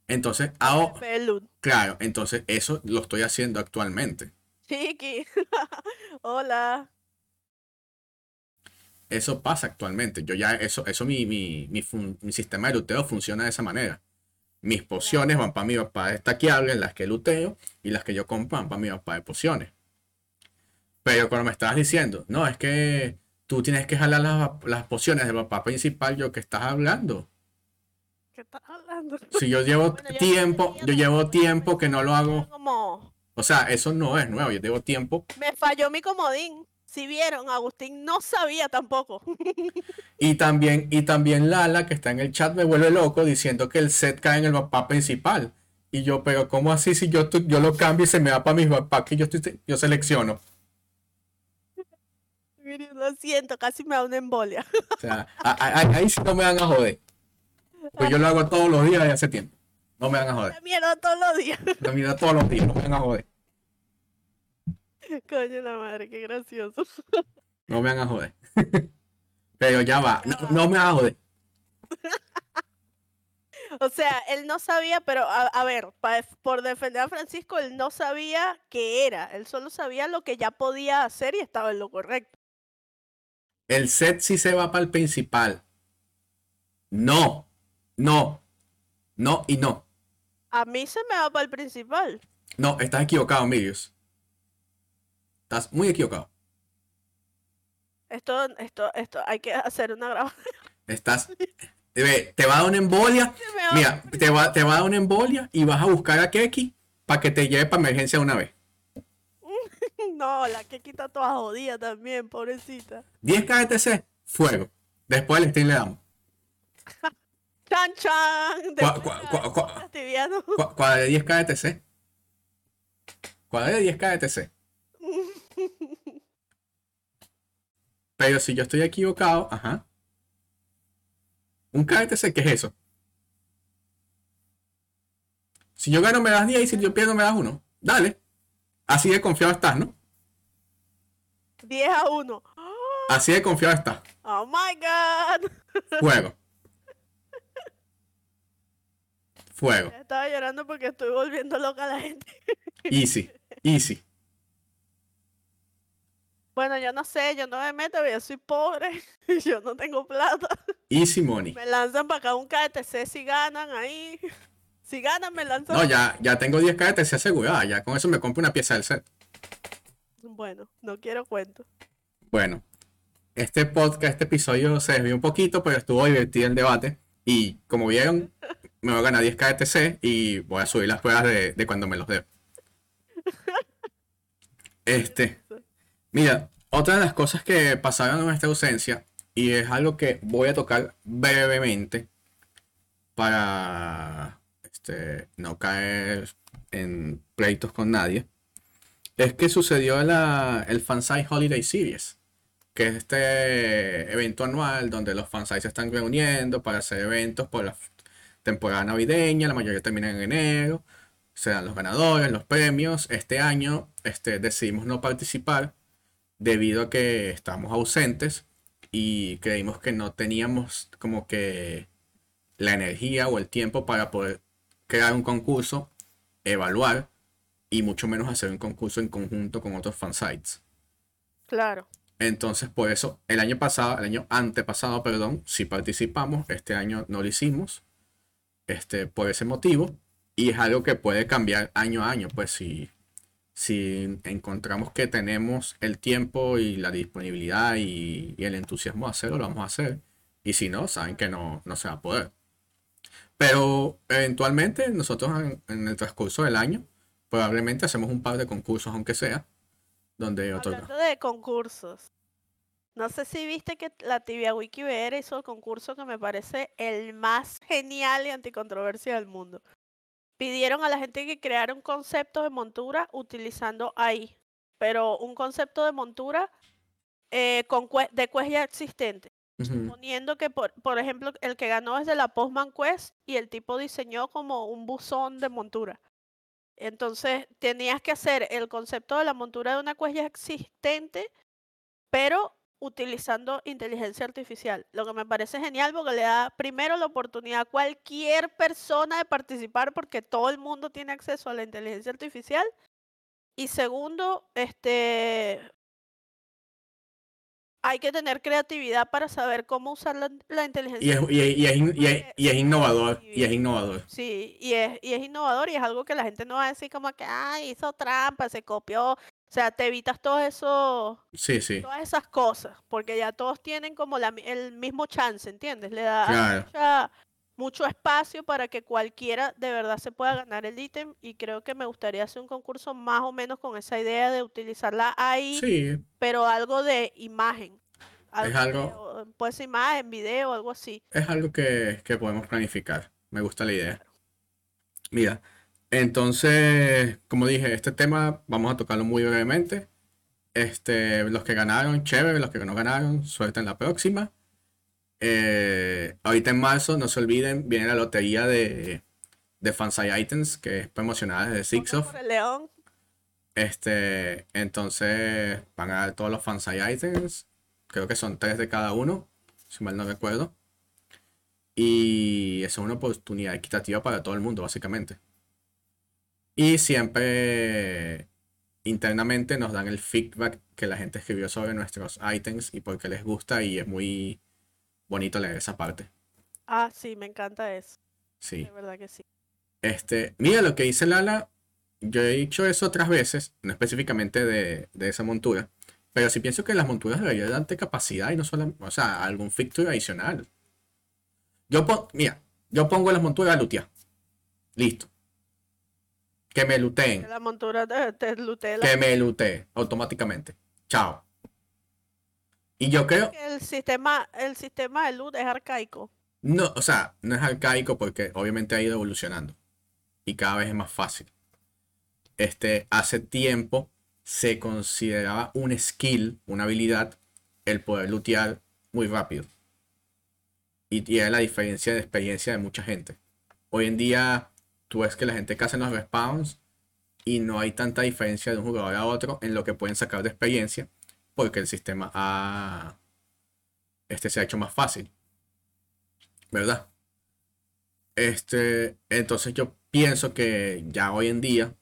[SPEAKER 1] Entonces, ahora,
[SPEAKER 2] de loot.
[SPEAKER 1] claro, entonces eso lo estoy haciendo actualmente.
[SPEAKER 2] Chiqui. (laughs) Hola.
[SPEAKER 1] Eso pasa actualmente. Yo ya, eso, eso mi, mi, mi, fun- mi sistema de luteo funciona de esa manera. Mis pociones van para mi mapa destaqueable, las que luteo, y las que yo compro van para mi mapa de pociones. Pero cuando me estabas diciendo, no, es que tú tienes que jalar las, las pociones del mapa principal, yo que estás hablando.
[SPEAKER 2] ¿Qué estás hablando?
[SPEAKER 1] Si yo llevo
[SPEAKER 2] Bueno,
[SPEAKER 1] tiempo, yo llevo tiempo que no lo hago.
[SPEAKER 2] Como
[SPEAKER 1] O sea, eso no es nuevo, yo llevo tiempo.
[SPEAKER 2] me falló mi comodín. Si vieron, Agustín no sabía tampoco. (laughs)
[SPEAKER 1] Y también, y también Lala, que está en el chat, me vuelve loco diciendo que el set cae en el mapa principal. Y yo, pero ¿cómo así si yo, yo lo cambio y se me va para mis backpacks que yo, estoy, yo selecciono?
[SPEAKER 2] Lo siento, casi me da una embolia.
[SPEAKER 1] O sea, ahí sí no me van a joder. Pues yo lo hago todos los días de hace tiempo. No me van a joder.
[SPEAKER 2] La mierda todos los días.
[SPEAKER 1] Lo miro todos los días, no me van a joder.
[SPEAKER 2] Coño la madre, qué gracioso.
[SPEAKER 1] No me van a joder. (laughs) Pero ya va, no, no me van a joder.
[SPEAKER 2] O sea, él no sabía, pero a, a ver, pa- por defender a Francisco, él no sabía qué era. Él solo sabía lo que ya podía hacer y estaba en lo correcto.
[SPEAKER 1] El set sí se va para el principal. No, no, no y no.
[SPEAKER 2] A mí se me va para el principal.
[SPEAKER 1] No, estás equivocado, Mirius. Estás muy equivocado.
[SPEAKER 2] Esto, esto, esto, hay que hacer una grabación.
[SPEAKER 1] Estás. Te va a dar una embolia. (laughs) Mira, te va, te va a dar una embolia y vas a buscar a Keki para que te lleve para emergencia una vez.
[SPEAKER 2] No, la que quita toda jodida también, pobrecita.
[SPEAKER 1] 10 KTC, fuego. Después el Steam le damos. (laughs)
[SPEAKER 2] Chan chan.
[SPEAKER 1] Cua- cua- cua- Cuadra de 10 KTC. Cuadra de 10 KTC. (laughs) Pero si yo estoy equivocado, ajá. Un KTC, ¿qué es eso? Si yo gano me das 10 y si yo pierdo me das 1. Dale. Así de confiado estás, ¿no?
[SPEAKER 2] 10 a 1.
[SPEAKER 1] Así de confiado estás.
[SPEAKER 2] Oh my god.
[SPEAKER 1] Fuego. Fuego.
[SPEAKER 2] Estaba llorando porque estoy volviendo loca a la gente.
[SPEAKER 1] Easy. Easy.
[SPEAKER 2] Bueno, yo no sé, yo no me meto, yo soy pobre. (laughs) Yo no tengo plata.
[SPEAKER 1] Easy money.
[SPEAKER 2] Me lanzan para acá un KTC si ganan ahí. Si ganan, me lanzan.
[SPEAKER 1] No, ya, ya tengo 10 KTC asegurada. Ya con eso me compro una pieza del set.
[SPEAKER 2] Bueno, no quiero cuento.
[SPEAKER 1] Bueno, este podcast, este episodio se desvió un poquito, pero estuvo divertido el debate. Y como vieron, me voy a ganar 10 KTC y voy a subir las pruebas de, de cuando me los dé. Este, mira, otra de las cosas que pasaron en nuestra ausencia, y es algo que voy a tocar brevemente para este, no caer en pleitos con nadie, es que sucedió la, el Fansite Holiday Series, que es este evento anual donde los fansites se están reuniendo para hacer eventos por la temporada navideña, la mayoría terminan en enero, se dan los ganadores, los premios. Este año este, decidimos no participar debido a que estábamos ausentes y creímos que no teníamos como que la energía o el tiempo para poder crear un concurso, evaluar y mucho menos hacer un concurso en conjunto con otros fansites.
[SPEAKER 2] Claro.
[SPEAKER 1] Entonces, por eso, el año pasado, el año antepasado, perdón, sí participamos, este año no lo hicimos, este, por ese motivo, y es algo que puede cambiar año a año, pues si, si encontramos que tenemos el tiempo y la disponibilidad y, y el entusiasmo de hacerlo, lo vamos a hacer, y si no, saben que no, no se va a poder. Pero eventualmente nosotros en, en el transcurso del año, probablemente hacemos un par de concursos, aunque sea, donde.
[SPEAKER 2] Hablando de concursos. No sé si viste que la tibia Wiki VR hizo el concurso que me parece el más genial y anticontroversia del mundo. Pidieron a la gente que creara un concepto de montura utilizando AI, pero un concepto de montura eh, con cue- de quest ya existente.
[SPEAKER 1] Ujú.
[SPEAKER 2] Poniendo que, por, por ejemplo, el que ganó es de la Postman Quest y el tipo diseñó como un buzón de montura. Entonces, tenías que hacer el concepto de la montura de una ya existente, pero utilizando inteligencia artificial. Lo que me parece genial porque le da primero la oportunidad a cualquier persona de participar porque todo el mundo tiene acceso a la inteligencia artificial. Y segundo, este hay que tener creatividad para saber cómo usar la, la
[SPEAKER 1] Y
[SPEAKER 2] inteligencia
[SPEAKER 1] es, y es- y es y es- y es innovador, y es innovador.
[SPEAKER 2] Sí, y es, y es innovador y es algo que la gente no va a decir como que, ah, hizo trampa, se copió. O sea, te evitas todo eso,
[SPEAKER 1] Sí, sí,
[SPEAKER 2] todas esas cosas, porque ya todos tienen como la el mismo chance, ¿entiendes? Le da
[SPEAKER 1] claro.
[SPEAKER 2] mucha- mucho espacio para que cualquiera de verdad se pueda ganar el ítem y creo que me gustaría hacer un concurso más o menos con esa idea de utilizarla ahí,
[SPEAKER 1] Sí,
[SPEAKER 2] pero algo de imagen.
[SPEAKER 1] Es algo-
[SPEAKER 2] de- puede ser imagen, video, algo así.
[SPEAKER 1] es algo que, que podemos planificar. Me gusta la idea. Mira, entonces, como dije, este tema vamos a tocarlo muy brevemente. Este, los que ganaron, chévere, los que no ganaron, suerte en la próxima. Eh, ahorita en marzo, no se olviden, viene la lotería de, de Fansai Items, que es promocionada desde
[SPEAKER 2] Voto
[SPEAKER 1] Sixof.
[SPEAKER 2] por el León.
[SPEAKER 1] Este, entonces van a dar todos los fansite items. Creo que son tres de cada uno, si mal no recuerdo. Y es una oportunidad equitativa para todo el mundo, básicamente. Y siempre internamente nos dan el feedback que la gente escribió sobre nuestros items y por qué les gusta y es muy bonito leer esa parte.
[SPEAKER 2] Ah, sí, me encanta eso.
[SPEAKER 1] Sí.
[SPEAKER 2] De verdad que sí.
[SPEAKER 1] Este, mira lo que dice Lala. Yo he dicho eso otras veces, no específicamente de, de esa montura, pero sí pienso que las monturas deberían darte capacidad y no solo, o sea, algún feature adicional. Yo pon, mira, yo pongo las monturas a lutear. Listo. Que me
[SPEAKER 2] Que
[SPEAKER 1] luteen.
[SPEAKER 2] la montura te, te la-
[SPEAKER 1] Que me lutee automáticamente. Chao. Y yo creo,
[SPEAKER 2] El sistema, el sistema de loot es arcaico.
[SPEAKER 1] No, o sea, no es arcaico porque obviamente ha ido evolucionando y cada vez es más fácil. Este, hace tiempo se consideraba un skill, una habilidad, el poder lootear muy rápido. Y, y era la diferencia de experiencia de mucha gente. Hoy en día, tú ves que la gente que hace los respawns y no hay tanta diferencia de un jugador a otro en lo que pueden sacar de experiencia porque el sistema ha, este, se ha hecho más fácil. ¿verdad? Este, entonces yo pienso que ya hoy en día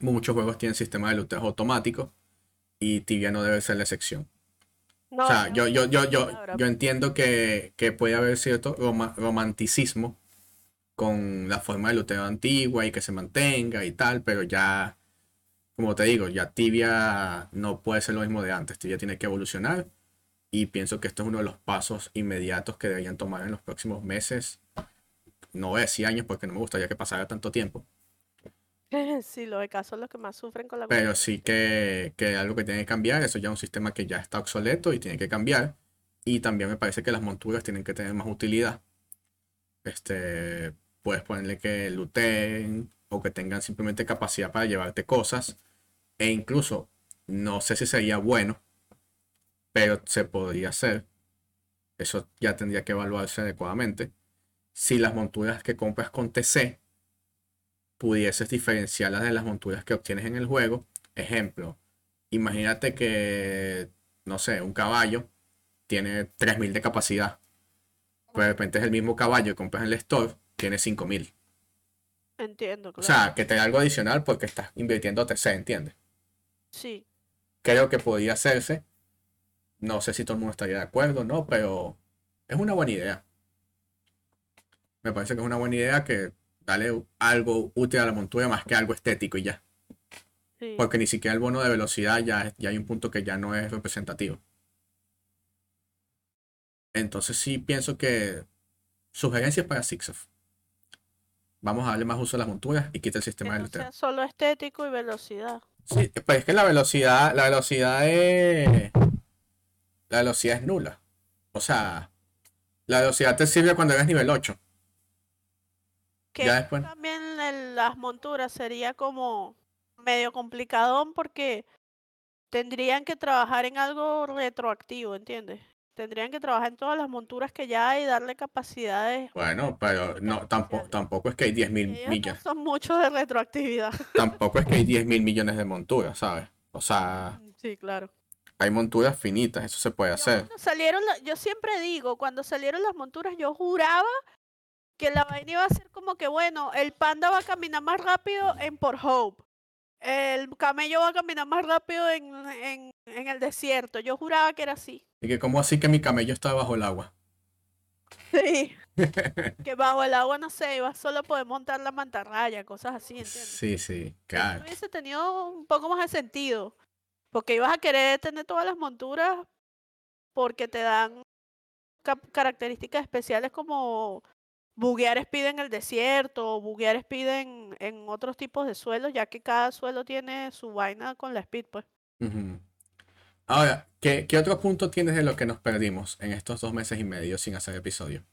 [SPEAKER 1] muchos juegos tienen sistema de luteo automático y Tibia no debe ser la excepción.
[SPEAKER 2] No,
[SPEAKER 1] o sea, yo, yo, yo, yo, yo entiendo que, que puede haber cierto roma- romanticismo con la forma de luteo antigua y que se mantenga y tal, pero ya, como te digo, ya Tibia no puede ser lo mismo de antes. Tibia tiene que evolucionar y pienso que esto es uno de los pasos inmediatos que deberían tomar en los próximos meses. No voy a decir años porque no me gustaría que pasara tanto tiempo, (laughs)
[SPEAKER 2] Sí, los de casos son los que más sufren con la
[SPEAKER 1] pero sí que, que algo que tiene que cambiar. Eso ya es un sistema que ya está obsoleto y tiene que cambiar. Y también me parece que las monturas tienen que tener más utilidad. Este, puedes ponerle que looten o que tengan simplemente capacidad para llevarte cosas. E incluso, no sé si sería bueno, pero se podría hacer. Eso ya tendría que evaluarse adecuadamente. Si las monturas que compras con TC pudieses diferenciarlas de las monturas que obtienes en el juego. Ejemplo, imagínate que, no sé, un caballo tiene 3000 de capacidad. Pero de repente es el mismo caballo que compras en el store, tiene 5000.
[SPEAKER 2] Entiendo,
[SPEAKER 1] O sea, que te da algo adicional porque estás invirtiendo TC, ¿entiendes?
[SPEAKER 2] Sí,
[SPEAKER 1] Creo que podría hacerse. No sé si todo el mundo estaría de acuerdo, ¿no? Pero es una buena idea. Me parece que es una buena idea que dale algo útil a la montura más que algo estético y ya.
[SPEAKER 2] sí.
[SPEAKER 1] Porque ni siquiera el bono de velocidad ya, ya hay un punto que ya no es representativo. Entonces sí pienso que sugerencias para Sixof. Vamos a darle más uso a las monturas y quita el
[SPEAKER 2] Que
[SPEAKER 1] sistema de
[SPEAKER 2] no sea solo estético y velocidad.
[SPEAKER 1] Sí, pues es que la velocidad, la velocidad es. La velocidad es nula. O sea, la velocidad te sirve cuando eres nivel 8.
[SPEAKER 2] Que
[SPEAKER 1] Ya después.
[SPEAKER 2] también las monturas sería como medio complicadón porque tendrían que trabajar en algo retroactivo, ¿entiendes? Tendrían que trabajar en todas las monturas que ya hay y darle capacidades.
[SPEAKER 1] Bueno, pero no, tampoco, tampoco es que hay 10 mil
[SPEAKER 2] no
[SPEAKER 1] millones.
[SPEAKER 2] son muchos de retroactividad. (laughs)
[SPEAKER 1] Tampoco es que hay 10 mil millones de monturas, ¿sabes? O sea,
[SPEAKER 2] Sí, claro.
[SPEAKER 1] hay monturas finitas, eso se puede
[SPEAKER 2] Yo
[SPEAKER 1] hacer.
[SPEAKER 2] salieron, la- yo siempre digo, cuando salieron las monturas, yo juraba que la vaina iba a ser como que, bueno, el panda va a caminar más rápido en Port Hope. El camello va a caminar más rápido en, en, en el desierto. Yo juraba que era así.
[SPEAKER 1] Y que, ¿cómo así que mi camello está bajo el agua? (laughs)
[SPEAKER 2] Sí. (laughs) que bajo el agua, no sé, iba solo a poder montar la mantarraya, cosas así, ¿entiendes?
[SPEAKER 1] Sí, sí,
[SPEAKER 2] Eso
[SPEAKER 1] claro.
[SPEAKER 2] hubiese tenido un poco más de sentido. Porque ibas a querer tener todas las monturas porque te dan características especiales como buguear speed en el desierto o buguear speed en, en otros tipos de suelos, ya que cada suelo tiene su vaina con la speed, pues.
[SPEAKER 1] Ahora, ¿qué, qué otro punto tienes de lo que nos perdimos en estos dos meses y medio sin hacer episodio?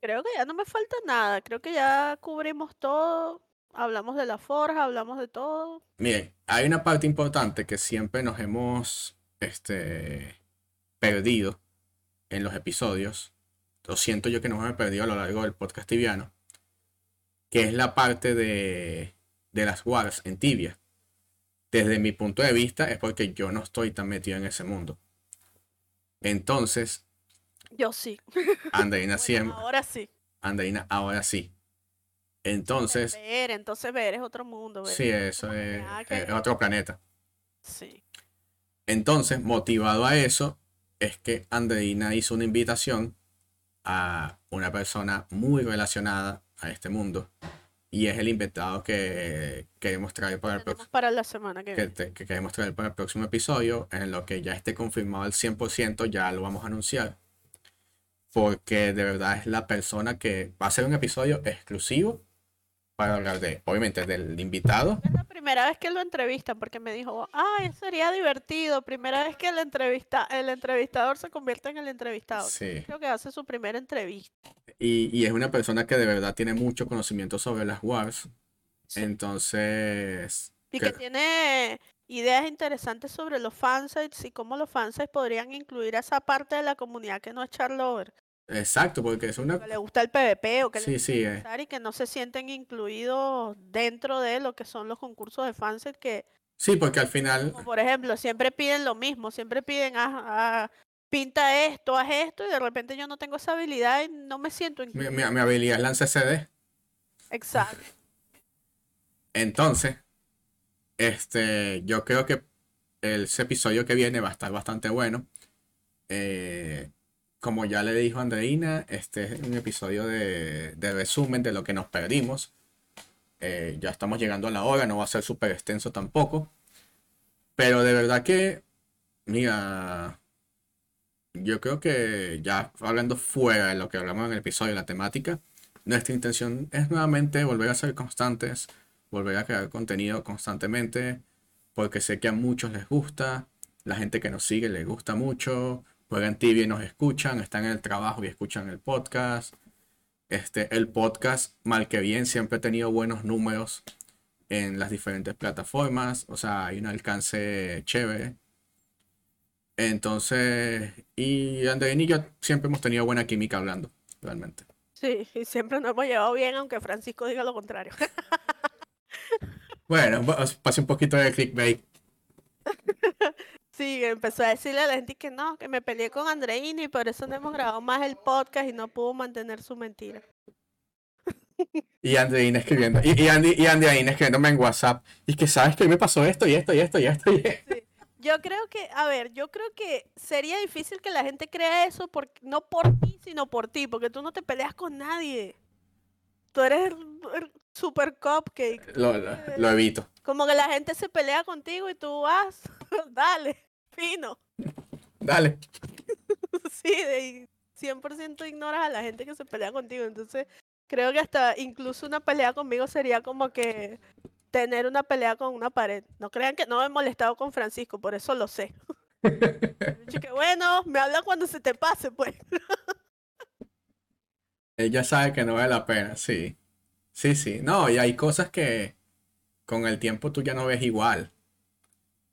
[SPEAKER 2] Creo que ya no me falta nada, creo que ya cubrimos todo, hablamos de la forja, hablamos de todo.
[SPEAKER 1] Miren, hay una parte importante que siempre nos hemos este, perdido en los episodios. Lo siento yo que nos hemos perdido a lo largo del podcast tibiano. Que es la parte de, de las wars en tibia. Desde mi punto de vista es porque yo no estoy tan metido en ese mundo. Entonces,
[SPEAKER 2] Yo sí.
[SPEAKER 1] Andreina (laughs)
[SPEAKER 2] Bueno,
[SPEAKER 1] siempre,
[SPEAKER 2] ahora sí.
[SPEAKER 1] Andreina ahora sí. Entonces,
[SPEAKER 2] Ver, entonces ver es otro mundo. ver
[SPEAKER 1] sí,
[SPEAKER 2] es
[SPEAKER 1] eso es,
[SPEAKER 2] que-
[SPEAKER 1] es otro planeta.
[SPEAKER 2] Sí.
[SPEAKER 1] Entonces, motivado a eso, es que Andreina hizo una invitación a una persona muy relacionada a este mundo. Y es el invitado que queremos traer para el
[SPEAKER 2] para la semana que
[SPEAKER 1] que,
[SPEAKER 2] viene.
[SPEAKER 1] que queremos traer para el próximo episodio, en lo que ya esté confirmado al 100%, ya lo vamos a anunciar. Porque de verdad es la persona que va a ser un episodio exclusivo para hablar de, obviamente, del invitado.
[SPEAKER 2] Primera vez que lo entrevistan porque me dijo, ay, sería divertido. Primera vez que el, entrevista el entrevistador se convierte en el entrevistado.
[SPEAKER 1] Sí.
[SPEAKER 2] Creo que hace su primera entrevista.
[SPEAKER 1] Y, y es una persona que de verdad tiene mucho conocimiento sobre las wars.
[SPEAKER 2] Sí.
[SPEAKER 1] Entonces,
[SPEAKER 2] Y que
[SPEAKER 1] que-
[SPEAKER 2] tiene ideas interesantes sobre los fansites y cómo los fansites podrían incluir a esa parte de la comunidad que no es charlover.
[SPEAKER 1] Exacto, porque es una...
[SPEAKER 2] Que le gusta el PvP o que
[SPEAKER 1] Sí,
[SPEAKER 2] le
[SPEAKER 1] sí, eh.
[SPEAKER 2] y que no se sienten incluidos dentro de lo que son los concursos de fansit que
[SPEAKER 1] Sí, porque al final,
[SPEAKER 2] Como por ejemplo, siempre piden lo mismo, siempre piden, "Ah, ah, pinta esto, haz esto, y de repente yo no tengo esa habilidad y no me siento
[SPEAKER 1] mi,
[SPEAKER 2] incluida.
[SPEAKER 1] mi- mi habilidad es lanzar CD.
[SPEAKER 2] Exacto. (laughs)
[SPEAKER 1] Entonces, este, yo creo que el, ese episodio que viene va a estar bastante bueno. Eh, como ya le dijo Andreina, este es un episodio de, de resumen de lo que nos perdimos. Eh, ya estamos llegando a la hora, no va a ser súper extenso tampoco. Pero de verdad que, mira, yo creo que ya hablando fuera de lo que hablamos en el episodio, la temática, nuestra intención es nuevamente volver a ser constantes, volver a crear contenido constantemente, porque sé que a muchos les gusta, la gente que nos sigue les gusta mucho, juegan tibia y nos escuchan, están en el trabajo y escuchan el podcast. Este, el podcast, mal que bien, siempre ha tenido buenos números en las diferentes plataformas, o sea, hay un alcance chévere. Entonces, y Andreina y yo siempre hemos tenido buena química hablando, realmente.
[SPEAKER 2] Sí, y siempre nos hemos llevado bien, aunque Francisco diga lo contrario. (laughs)
[SPEAKER 1] Bueno, pase un poquito de clickbait. (laughs)
[SPEAKER 2] Sí, empezó a decirle a la gente que no, que me peleé con Andreina y por eso no hemos grabado más el podcast y no pudo mantener su mentira.
[SPEAKER 1] Y Andreina escribiendo. Y, y, Andy, y Andreina escribiéndome en WhatsApp. Y que sabes que me pasó esto y esto y esto y esto y esto.
[SPEAKER 2] Yo creo que, a ver, yo creo que sería difícil que la gente crea eso porque, no por ti, sino por ti, porque tú no te peleas con nadie. Tú eres super cupcake.
[SPEAKER 1] Lo, lo, lo evito.
[SPEAKER 2] Como que la gente se pelea contigo y tú vas, (laughs) dale, fino.
[SPEAKER 1] Dale. (laughs)
[SPEAKER 2] Sí, de- y 100% ignoras a la gente que se pelea contigo. Entonces, creo que hasta incluso una pelea conmigo sería como que tener una pelea con una pared. No crean que no me he molestado con Francisco, por eso lo sé. (laughs) Que bueno, me habla cuando se te pase, pues.
[SPEAKER 1] Ella sabe que no vale la pena, sí. Sí, sí. No, y hay cosas que con el tiempo tú ya no ves igual.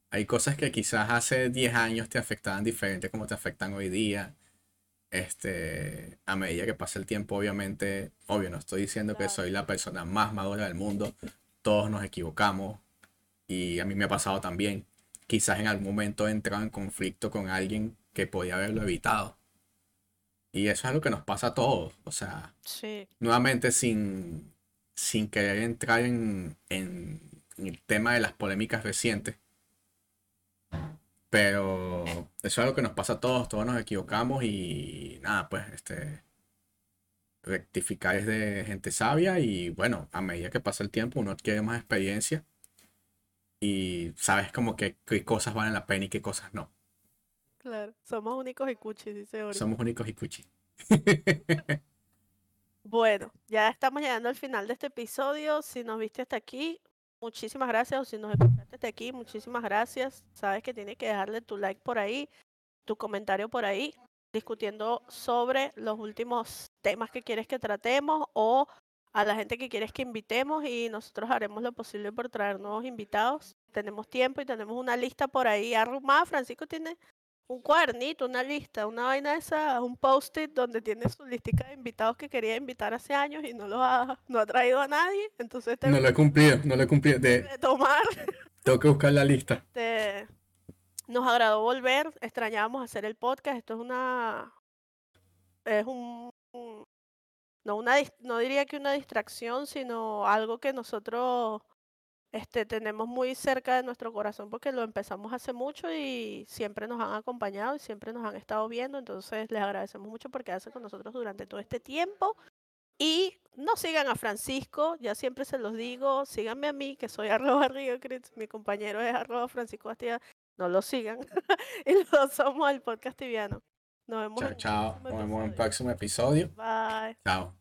[SPEAKER 1] Hay cosas que quizás hace 10 años te afectaban diferente como te afectan hoy día. Este, a medida que pasa el tiempo, obviamente, obvio, no estoy diciendo que soy la persona más madura del mundo. Todos nos equivocamos y a mí me ha pasado también. Quizás en algún momento he entrado en conflicto con alguien que podía haberlo evitado. Y eso es algo que nos pasa a todos. O sea,
[SPEAKER 2] Sí,
[SPEAKER 1] nuevamente sin, sin querer entrar en, en- en el tema de las polémicas recientes. Pero eso es algo que nos pasa a todos, todos nos equivocamos y nada, pues este rectificar es de gente sabia y bueno, a medida que pasa el tiempo uno adquiere más experiencia y sabes como que qué cosas valen la pena y qué cosas no.
[SPEAKER 2] claro. Somos únicos y cuchis, dice Ori.
[SPEAKER 1] Somos únicos y cuchi. (laughs)
[SPEAKER 2] Bueno, ya estamos llegando al final de este episodio. Si nos viste hasta aquí, muchísimas gracias. O si nos escuchaste hasta aquí, muchísimas gracias. Sabes que tienes que dejarle tu like por ahí, tu comentario por ahí, discutiendo sobre los últimos temas que quieres que tratemos o a la gente que quieres que invitemos y nosotros haremos lo posible por traer nuevos invitados. Tenemos tiempo y tenemos una lista por ahí arrumada. Francisco tiene un cuadernito, una lista, una vaina de esa, un post-it donde tiene su listica de invitados que quería invitar hace años y no lo ha, no ha traído a nadie. Entonces
[SPEAKER 1] No
[SPEAKER 2] tengo
[SPEAKER 1] lo he cumplido, no lo he cumplido. De-
[SPEAKER 2] que tomar. (laughs)
[SPEAKER 1] tengo que buscar la lista.
[SPEAKER 2] Este, nos agradó volver, extrañábamos hacer el podcast. Esto es una es un, un- no una no diría que una distracción, sino algo que nosotros este, tenemos muy cerca de nuestro corazón porque lo empezamos hace mucho y siempre nos han acompañado y siempre nos han estado viendo. Entonces les agradecemos mucho por quedarse con nosotros durante todo este tiempo. Y no sigan a Francisco, ya siempre se los digo, síganme a mí, que soy (laughs) arroba Riocritz, mi compañero es arroba Francisco Bastida, no lo sigan. (laughs) y los somos el podcast tibiano. Nos vemos
[SPEAKER 1] Chao,
[SPEAKER 2] en
[SPEAKER 1] chao. Nos vemos en un
[SPEAKER 2] episodio.
[SPEAKER 1] próximo episodio.
[SPEAKER 2] Bye.
[SPEAKER 1] Chao.